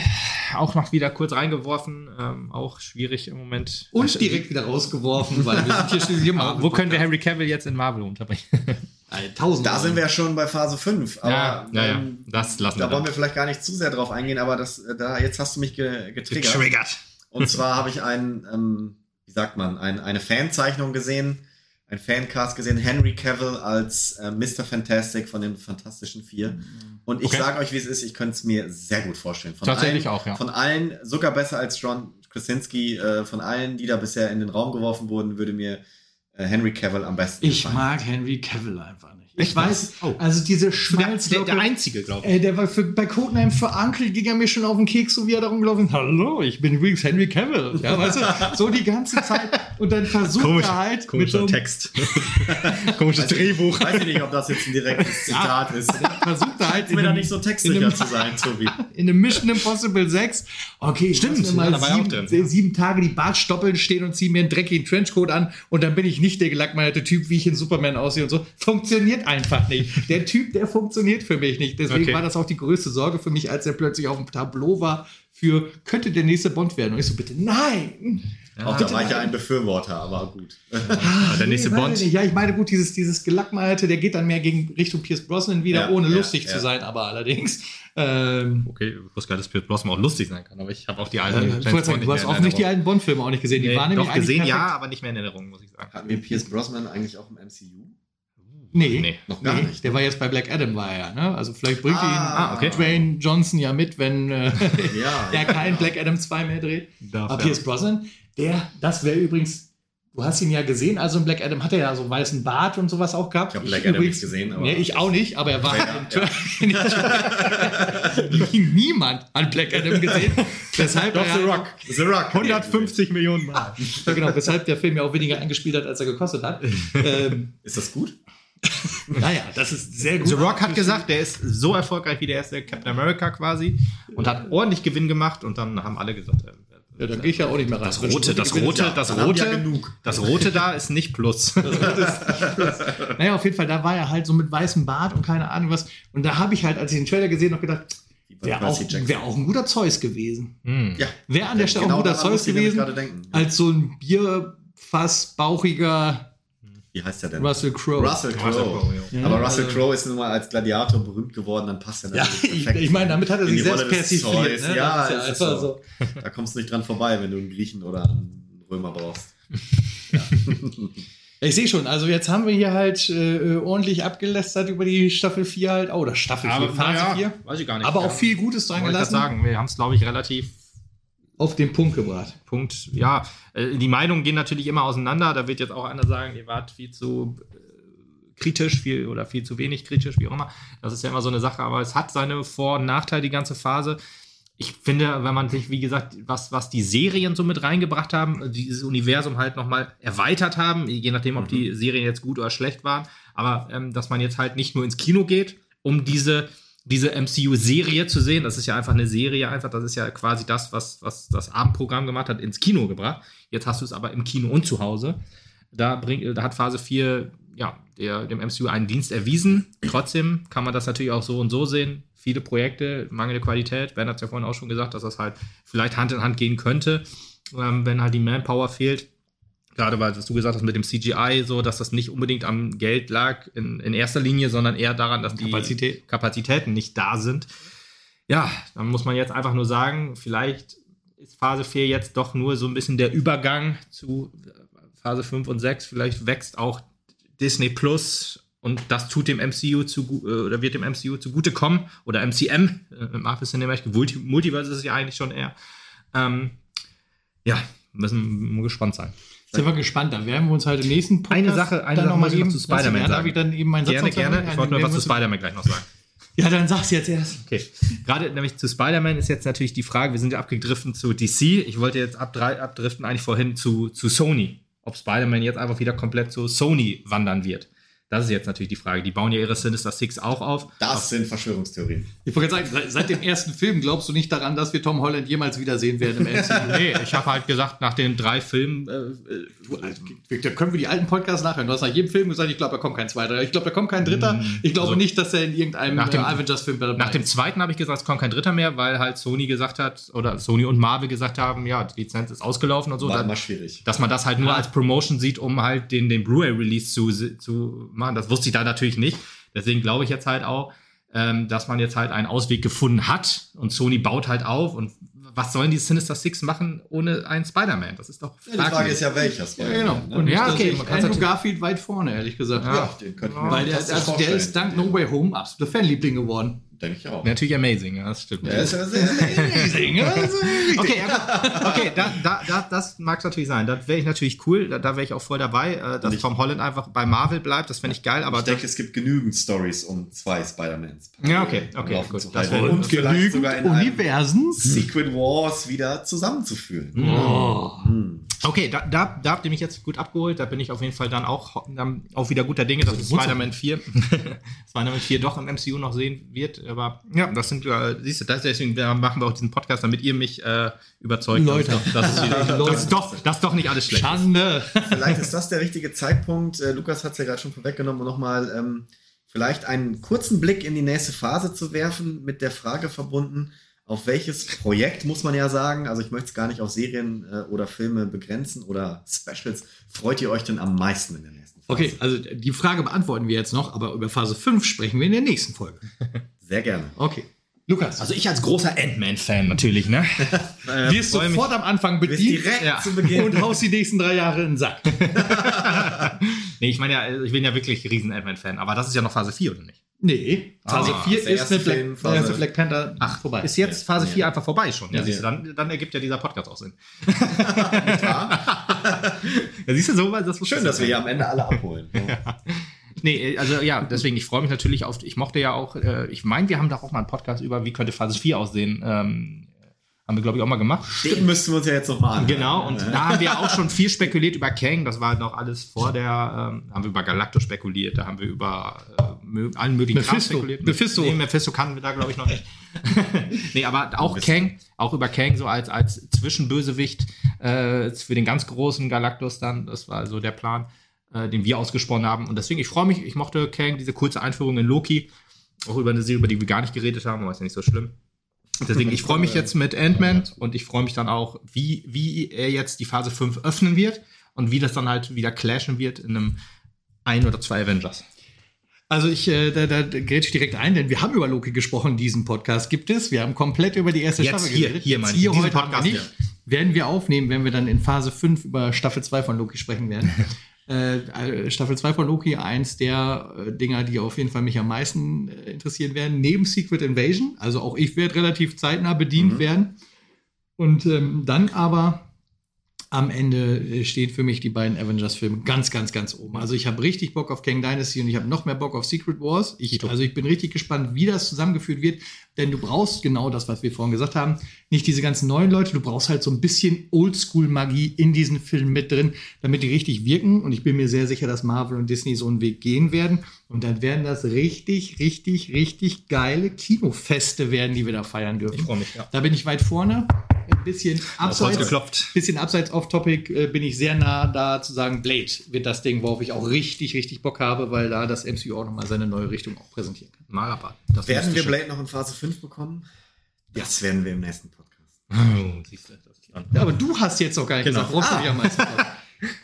auch noch wieder kurz reingeworfen. Ähm, auch schwierig im Moment. Und direkt wieder rausgeworfen, weil wir sind hier <laughs> schließlich immer. Aber wo können wir Harry Cavill jetzt in Marvel unterbringen? <laughs> Äh, Tausend Da sind wir ja schon bei Phase 5. Aber, Ja, ja, ja. ähm, Das lassen da wir wollen dann. wir vielleicht gar nicht zu sehr drauf eingehen, aber das, äh, da, jetzt hast du mich ge getriggert. Getriggert. Und zwar <laughs> habe ich einen, ähm, wie sagt man, ein, eine Fanzeichnung gesehen, ein Fancast gesehen, Henry Cavill als äh, Mr. Fantastic von den Fantastischen Vier. Und ich Okay. sage euch, wie es ist, ich könnte es mir sehr gut vorstellen. Von Tatsächlich allen, auch, ja. Von allen, sogar besser als John Krasinski, äh, von allen, die da bisher in den Raum geworfen wurden, würde mir äh, Henry Cavill am besten Ich gefallen. mag Henry Cavill einfach. Ich weiß, Oh. also diese Der, der, Schmalzlocke. der einzige, glaube ich. Ey, der war für, bei Codename für Uncle ging er mir schon auf den Keks, so wie er da rumgelaufen ist. Hallo, ich bin übrigens Henry Cavill. Ja, weißt du, so die ganze Zeit. Und dann versucht er halt mit so einem, Text. <laughs> Komisches Drehbuch. Weiß ich nicht, ob das jetzt ein direktes Zitat ist. versucht er halt mir da nicht so textsicher zu sein, Tobi. <laughs> in einem Mission Impossible 6. Okay, Stimmt, ich ja, mal auch sieben, drin, ja. sieben Tage die Bartstoppeln stehen und ziehe mir einen dreckigen Trenchcoat an und dann bin ich nicht der gelackmeierte Typ, wie ich in Superman aussehe und so. Funktioniert einfach nicht. Der Typ, der funktioniert für mich nicht. Deswegen Okay. war das auch die größte Sorge für mich, als er plötzlich auf dem Tableau war für, könnte der nächste Bond werden. Und ich so, bitte, nein! Auch da war ich ja ein Befürworter, aber gut. Ah, der nächste Nee, Bond. Ja, ich meine, gut, dieses, dieses Gelackmeierte, der geht dann mehr gegen Richtung Pierce Brosnan wieder, Ja, ohne ja, lustig ja. zu sein, aber allerdings. Ähm, Okay, ich wusste gar nicht, dass Pierce Blossom auch lustig sein kann, aber ich habe auch die alten. äh, ich sagen, du hast auch nicht die alten Bond-Filme auch nicht gesehen. Die Nee, waren nämlich doch gesehen, ja, aber nicht mehr in Erinnerung, muss ich sagen. Hatten wir Pierce Brosnan eigentlich auch im MCU? Nee, Nee, noch gar nicht. Der war jetzt bei Black Adam, war er, ne? Also vielleicht bringt Ah, ihn okay. Dwayne Johnson ja mit, wenn äh, Ja, <laughs> er kein Black Adam 2 mehr dreht. Darf Aber er. Pierce Brosnan, der, das wäre übrigens, du hast ihn ja gesehen, also in Black Adam hat er ja so einen weißen Bart und sowas auch gehabt. Ich hab Black Adam nicht gesehen, aber- Nee, ich auch nicht, aber er war Ja, im Trailer. <laughs> Niemand hat Black Adam gesehen. Weshalb Doch, The Rock. The Rock. 150 Millionen Mal. Ja, genau, weshalb der Film ja auch weniger eingespielt hat, als er gekostet hat. <laughs> ähm, Ist das gut? <laughs> naja, das ist sehr gut. The Rock hat gesagt, der ist so erfolgreich wie der erste Captain America quasi und hat ordentlich Gewinn gemacht und dann haben alle gesagt, äh, Ja, dann gehe ich ja auch nicht mehr rein. das rote, das rote, ja- das die ja rote, genug. das rote da ist nicht plus. <laughs> Naja, auf jeden Fall, da war er halt so mit weißem Bart und keine Ahnung was. Und da habe ich halt, als ich den Trailer gesehen habe, gegedacht, wäre auch, wär auch ein guter Zeus gewesen. Hm. Ja. Wäre an der Stelle Genau auch ein guter Zeus gewesen, gerade denken. als so ein Bierfass, bauchiger Wie heißt der denn? Russell Crowe. Russell Crowe. Russell Crowe, ja. Ja, Aber Russell also- Crowe ist nun mal als Gladiator berühmt geworden, dann passt er Ja, natürlich ich, perfekt ich meine, damit hat er sich selbst persifliert. Ne? Ja, Das ist es ist einfach so. Da kommst du nicht dran vorbei, wenn du einen Griechen oder einen Römer brauchst. <laughs> Ich sehe schon, also jetzt haben wir hier halt äh, ordentlich abgelästert über die Staffel 4 halt. Oh, das Staffel 4, Aber Phase 4. weiß ich gar nicht. Aber Ja. auch viel Gutes dran Wollte ich gelassen. sagen, wir haben es, glaube ich, relativ Auf den Punkt gebracht. Punkt. Ja, äh, die Meinungen gehen natürlich immer auseinander. Da wird jetzt auch einer sagen, ihr wart viel zu äh, kritisch viel oder viel zu wenig kritisch, wie auch immer. Das ist ja immer so eine Sache, aber es hat seine Vor- und Nachteile, die ganze Phase. Ich finde, wenn man sich, wie gesagt, was, was die Serien so mit reingebracht haben, dieses Universum halt nochmal erweitert haben, je nachdem, ob die Serien jetzt gut oder schlecht waren, aber ähm, dass man jetzt halt nicht nur ins Kino geht, um diese, diese MCU-Serie zu sehen, das ist ja einfach eine Serie, einfach, das ist ja quasi das, was, was das Abendprogramm gemacht hat, ins Kino gebracht. Jetzt hast du es aber im Kino und zu Hause. Da, bringt, da hat Phase 4 ja, der, dem MCU einen Dienst erwiesen. Trotzdem kann man das natürlich auch so und so sehen. Viele Projekte, mangelnde Qualität. Ben hat es ja vorhin auch schon gesagt, dass das halt vielleicht Hand in Hand gehen könnte, ähm, wenn halt die Manpower fehlt. Gerade weil was du gesagt hast mit dem CGI, so dass das nicht unbedingt am Geld lag in, in erster Linie, sondern eher daran, dass die Kapazität. Kapazitäten nicht da sind. Ja, dann muss man jetzt einfach nur sagen, vielleicht ist Phase 4 jetzt doch nur so ein bisschen der Übergang zu Phase 5 und 6. Vielleicht wächst auch Disney Plus und das tut dem MCU zu äh, oder wird dem MCU zugutekommen oder MCM, äh, Marvel Cinematic Multi Multiverse ist es ja eigentlich schon eher. Ähm, ja, müssen wir gespannt sein. Sind wir gespannt, dann werden wir uns halt im nächsten Podcast Eine Sache- eine Sache noch mal zu Spider-Man Darf sagen. ich dann eben meinen Satz Gerne, gerne. Ich wollte nur was zu Spider Spider-Man gleich noch sagen. Ja, dann sag's jetzt erst. Okay. Gerade nämlich zu Spider-Man ist jetzt natürlich die Frage, wir sind ja abgedriftet zu DC. Ich wollte jetzt abdriften eigentlich vorhin zu, zu Sony. Ob Spider-Man jetzt einfach wieder komplett zu Sony wandern wird. Das ist jetzt natürlich die Frage. Die bauen ja ihre Sinister Six auch auf. Das sind Verschwörungstheorien. Ich wollte gerade sagen, seit, seit dem ersten Film glaubst du nicht daran, dass wir Tom Holland jemals wiedersehen werden im MCU. <laughs> Nee, ich habe halt gesagt, nach den drei Filmen, äh, äh, können wir die alten Podcasts nachhören. Du hast nach jedem Film gesagt, ich glaube, da kommt kein zweiter. Ich glaube, da kommt kein dritter. Ich glaube also, nicht, dass er in irgendeinem nach dem- äh, Avengers-Film dabei nach dem zweiten habe ich gesagt, es kommt kein dritter mehr, weil halt Sony gesagt hat, oder Sony und Marvel gesagt haben, ja, die Lizenz ist ausgelaufen und so. War Dann- immer schwierig. dass man das halt nur als Promotion sieht, um halt den, den Blu-ray-Release zu, zu machen. Das wusste ich da natürlich nicht. Deswegen glaube ich jetzt halt auch, ähm, dass man jetzt halt einen Ausweg gefunden hat und Sony baut halt auf. Und was sollen die Sinister Six machen ohne einen Spider-Man? Das ist doch Ja, die Frage ist ja, welcher Ja, genau. Ne? Und Ja, ja, okay, man kann's Andrew Garfield weit vorne, ehrlich gesagt. Ja, den könnten wir Weil der, also der ist dank No Way Home absoluter Fanliebling geworden. Denke ich auch. Natürlich amazing, ja, das stimmt. Der ist ja sehr, sehr Okay, ja, gut. okay da, da, da, das mag es natürlich sein. Da wäre ich natürlich cool, da, da wäre ich auch voll dabei, äh, dass ich- Tom Holland einfach bei Marvel bleibt. Das fände ich geil, aber ich denke, es gibt genügend Stories um zwei Spider-Mans. Ja, okay, okay, gut. Das wohl. und vielleicht sogar in Universen. Secret Wars wieder zusammenzuführen. Oh. Hm. Okay, da, da, da habt ihr mich jetzt gut abgeholt. Da bin ich auf jeden Fall dann auch, dann auch wieder guter Dinge, dass Also, Spider-Man 4, <laughs> Spider-Man 4 doch im MCU noch sehen wird. Aber ja, das sind, äh, siehst du, das, deswegen machen wir auch diesen Podcast, damit ihr mich äh, überzeugt. Leute. Dass, dass, es wieder, Leute. dass, doch, dass doch nicht alles schlecht ist. Schande. Vielleicht ist das der richtige Zeitpunkt. Äh, Lukas hat es ja gerade schon vorweggenommen, um nochmal ähm, vielleicht einen kurzen Blick in die nächste Phase zu werfen, mit der Frage verbunden, auf welches Projekt muss man ja sagen, also ich möchte es gar nicht auf Serien äh, oder Filme begrenzen oder Specials, freut ihr euch denn am meisten in der nächsten Phase? Okay, also die Frage beantworten wir jetzt noch, aber über Phase 5 sprechen wir in der nächsten Folge. <laughs> Sehr gerne. Okay. Lukas, Also ich als großer Ant-Man-Fan natürlich, ne? <laughs> äh, wirst mich- sofort am Anfang bedient direkt Ja. zu Beginn. <laughs> und haust die nächsten drei Jahre in den Sack. Nee, ich meine ja, ich bin ja wirklich riesen Ant-Man-Fan, aber das ist ja noch Phase 4, oder nicht? Nee, Phase Ah, 4 ist der ist mit Black, Phase- erste Black Panther Ach, vorbei. Ist jetzt Phase 4 einfach vorbei schon. Ja, Ja. siehst du, dann, dann ergibt ja dieser Podcast auch Sinn. <laughs> ja, siehst du, so das Schön, dass wir hier am Ende alle abholen. <laughs> Nee, also ja, deswegen, ich freue mich natürlich auf, ich mochte ja auch, äh, ich meine, wir haben da auch mal einen Podcast über, wie könnte Phase 4 aussehen, ähm, haben wir, glaube ich, auch mal gemacht. Den müssten wir uns ja jetzt noch mal anhören. Genau, und da haben wir auch schon viel spekuliert über Kang. Das war noch alles vor der, ähm, haben wir über Galactus spekuliert, da haben wir über äh, allen möglichen Kram Mephisto. spekuliert. Mephisto. Nee, Mephisto kannten wir da, glaube ich, noch nicht. <laughs> nee, aber auch Kang, auch über Kang so als, als Zwischenbösewicht äh, für den ganz großen Galactus dann. Das war so der Plan, äh, den wir ausgesponnen haben. Und deswegen, ich freue mich, ich mochte Kang, diese kurze Einführung in Loki. Auch über eine Serie, über die wir gar nicht geredet haben, aber ist ja nicht so schlimm. Deswegen, ich freue mich jetzt mit Ant-Man und ich freue mich dann auch, wie, wie er jetzt die Phase 5 öffnen wird und wie das dann halt wieder clashen wird in einem ein oder zwei Avengers. Also ich, äh, da, da grätsch ich direkt ein, denn wir haben über Loki gesprochen, diesen Podcast gibt es. Wir haben komplett über die erste Jetzt Staffel hier, geredet. hier Jetzt hier heute Podcast nicht. Werden wir aufnehmen, wenn wir dann in Phase 5 über Staffel 2 von Loki sprechen werden. <laughs> äh, äh, Staffel 2 von Loki, eins der äh, Dinger, die auf jeden Fall mich am meisten äh, interessieren werden, neben Secret Invasion. Also auch ich werde relativ zeitnah bedient Mhm. werden. Und ähm, dann aber am Ende äh, stehen für mich die beiden Avengers-Filme ganz, ganz, ganz oben. Also ich habe richtig Bock auf Kang Dynasty und ich habe noch mehr Bock auf Secret Wars. Ich, also ich bin richtig gespannt, wie das zusammengeführt wird, denn du brauchst genau das, was wir vorhin gesagt haben. Nicht diese ganzen neuen Leute, du brauchst halt so ein bisschen Oldschool-Magie in diesen Filmen mit drin, damit die richtig wirken. Und ich bin mir sehr sicher, dass Marvel und Disney so einen Weg gehen werden. Und dann werden das richtig, richtig, richtig geile Kinofeste werden, die wir da feiern dürfen. Ich freue mich, ja. Da bin ich weit vorne. Ein bisschen abseits, geklopft. bisschen abseits off-topic äh, bin ich sehr nah da zu sagen, Blade wird das Ding, worauf ich auch richtig, richtig Bock habe, weil da das MCU auch nochmal seine neue Richtung auch präsentieren kann. Mal aber. Das Werden wir Blade noch in Phase 5 bekommen? Das werden wir im nächsten Podcast. Oh, siehst du, das ist. Ja, aber du hast jetzt noch gar nicht Genau. gesagt, worauf du Ah. dich am meisten.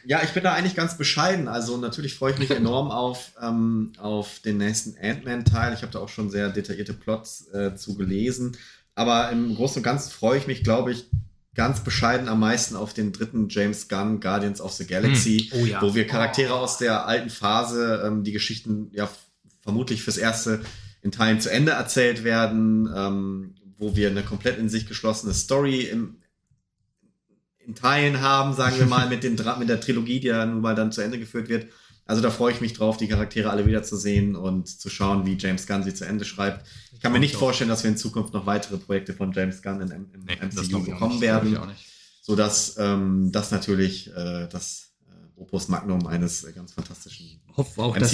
Ja, ich bin da eigentlich ganz bescheiden. Also natürlich freue ich mich enorm auf, ähm, auf den nächsten Ant-Man-Teil. Ich habe da auch schon sehr detaillierte Plots äh, zu gelesen. Aber im Großen und Ganzen freue ich mich, glaube ich, ganz bescheiden am meisten auf den dritten James Gunn Guardians of the Galaxy, Hm. Oh ja. wo wir Charaktere aus der alten Phase, ähm, die Geschichten ja vermutlich fürs Erste in Teilen zu Ende erzählt werden, ähm, wo wir eine komplett in sich geschlossene Story im, in Teilen haben, sagen wir mal, mit, den, mit der Trilogie, die ja nun mal dann zu Ende geführt wird. Also da freue ich mich drauf, die Charaktere alle wiederzusehen und zu schauen, wie James Gunn sie zu Ende schreibt. Ich kann mir nicht vorstellen, dass wir in Zukunft noch weitere Projekte von James Gunn im, im Nee, MCU bekommen nicht. werden Ich auch nicht. sodass ähm, das natürlich äh, das äh, Opus Magnum eines äh, ganz fantastischen Hoffe auch, dass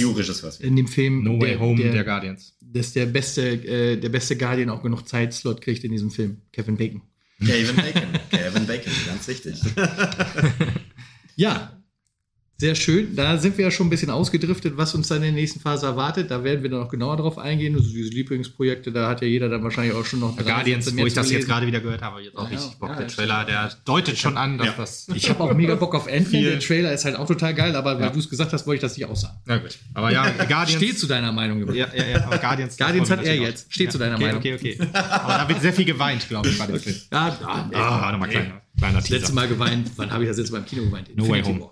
in dem Film No Way der, Home der, der Guardians. dass der beste, äh, der beste Guardian auch genug Zeitslot kriegt in diesem Film. Kevin Bacon. Kevin Bacon, Kevin Bacon, ganz wichtig. <laughs> Ja, sehr schön. Da sind wir ja schon ein bisschen ausgedriftet, was uns dann in der nächsten Phase erwartet. Da werden wir dann noch genauer drauf eingehen. Also diese Lieblingsprojekte, da hat ja jeder dann wahrscheinlich auch schon noch drei Guardians, wo ich das jetzt gerade wieder gehört habe, jetzt auch Ja, richtig Bock. ja, der Trailer, der deutet schon an, dass Ja. das. Ich habe auch mega Bock auf. Viel- Der Trailer ist halt auch total geil, aber weil Ja. du es gesagt hast, wollte ich das nicht aussagen. Na gut. Aber ja, Guardians. Steht zu deiner Meinung. Junge. Ja, ja, ja, aber Guardians. Guardians hat er jetzt. Steht zu deiner okay, Meinung. Okay, okay. Aber da wird sehr viel geweint, glaube ich, bei dem Film. Ja, ah. Ah, nochmal kleiner, kleiner Das letzte Teaser. Mal geweint. Wann habe ich das letzte Mal im Kino geweint? No Way Home.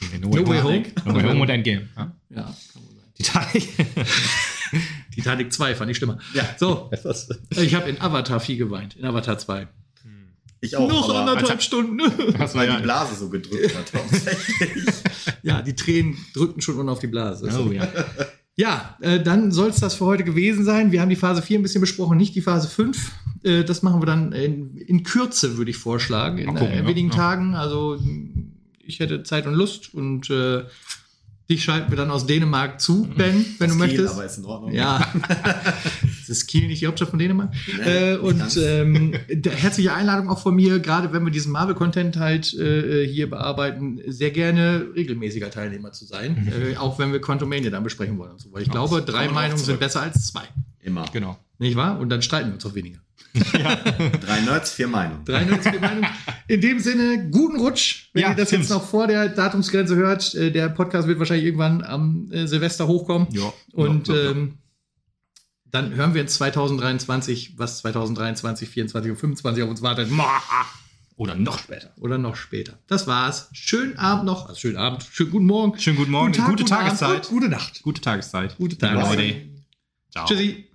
Nein, Quatsch. No, No Way Home. No Way Home und Endgame. Ja. Ja, kann wohl sein. Titanic. <laughs> Titanic 2 fand ich schlimmer. Ja. So, ich habe in Avatar 4 geweint. In Avatar 2. Ich auch, Noch anderthalb Stunden. Das war weil die. Blase so gedrückt hat <laughs> ja, die Tränen drückten schon unten auf die Blase. Oh ja. Ja, äh, dann soll es das für heute gewesen sein. Wir haben die Phase 4 ein bisschen besprochen, nicht die Phase 5. Äh, das machen wir dann in, in Kürze, würde ich vorschlagen, in Mal gucken, äh, ja. wenigen Ja. Tagen. Also ich hätte Zeit und Lust und äh, dich schalten wir dann aus Dänemark zu, Ben, wenn du Das Kiel, möchtest. Aber ist in Ordnung. Ja. <laughs> ist Kiel nicht die Hauptstadt von Dänemark? Nee, äh, und ähm, der herzliche Einladung auch von mir, gerade wenn wir diesen Marvel-Content halt äh, hier bearbeiten, sehr gerne regelmäßiger Teilnehmer zu sein. Äh, auch wenn wir Quantumania dann besprechen wollen und so. Weil ich glaube, das drei Meinungen sind besser als zwei. Immer. Genau. Nicht wahr? Und dann streiten wir uns auch weniger. <laughs> Drei Nerds, vier Meinungen. Drei Nerds, vier Meinungen. In dem Sinne, guten Rutsch. Wenn Ja, ihr das stimmt. jetzt noch vor der Datumsgrenze hört, äh, der Podcast wird wahrscheinlich irgendwann am äh, Silvester hochkommen. Ja. Und Ja, ja, ja. Ähm, dann hören wir in 2023, was 2023, 2024 und 2025 auf uns wartet. Oder noch später. Oder noch später. Das war's. Schönen Abend noch. Also schönen Abend, schönen guten Morgen. Schönen guten Morgen, Tag, gute guten Abend Tageszeit. und Gute Nacht. Gute Tageszeit. Gute Tageszeit. Ciao. Tschüssi.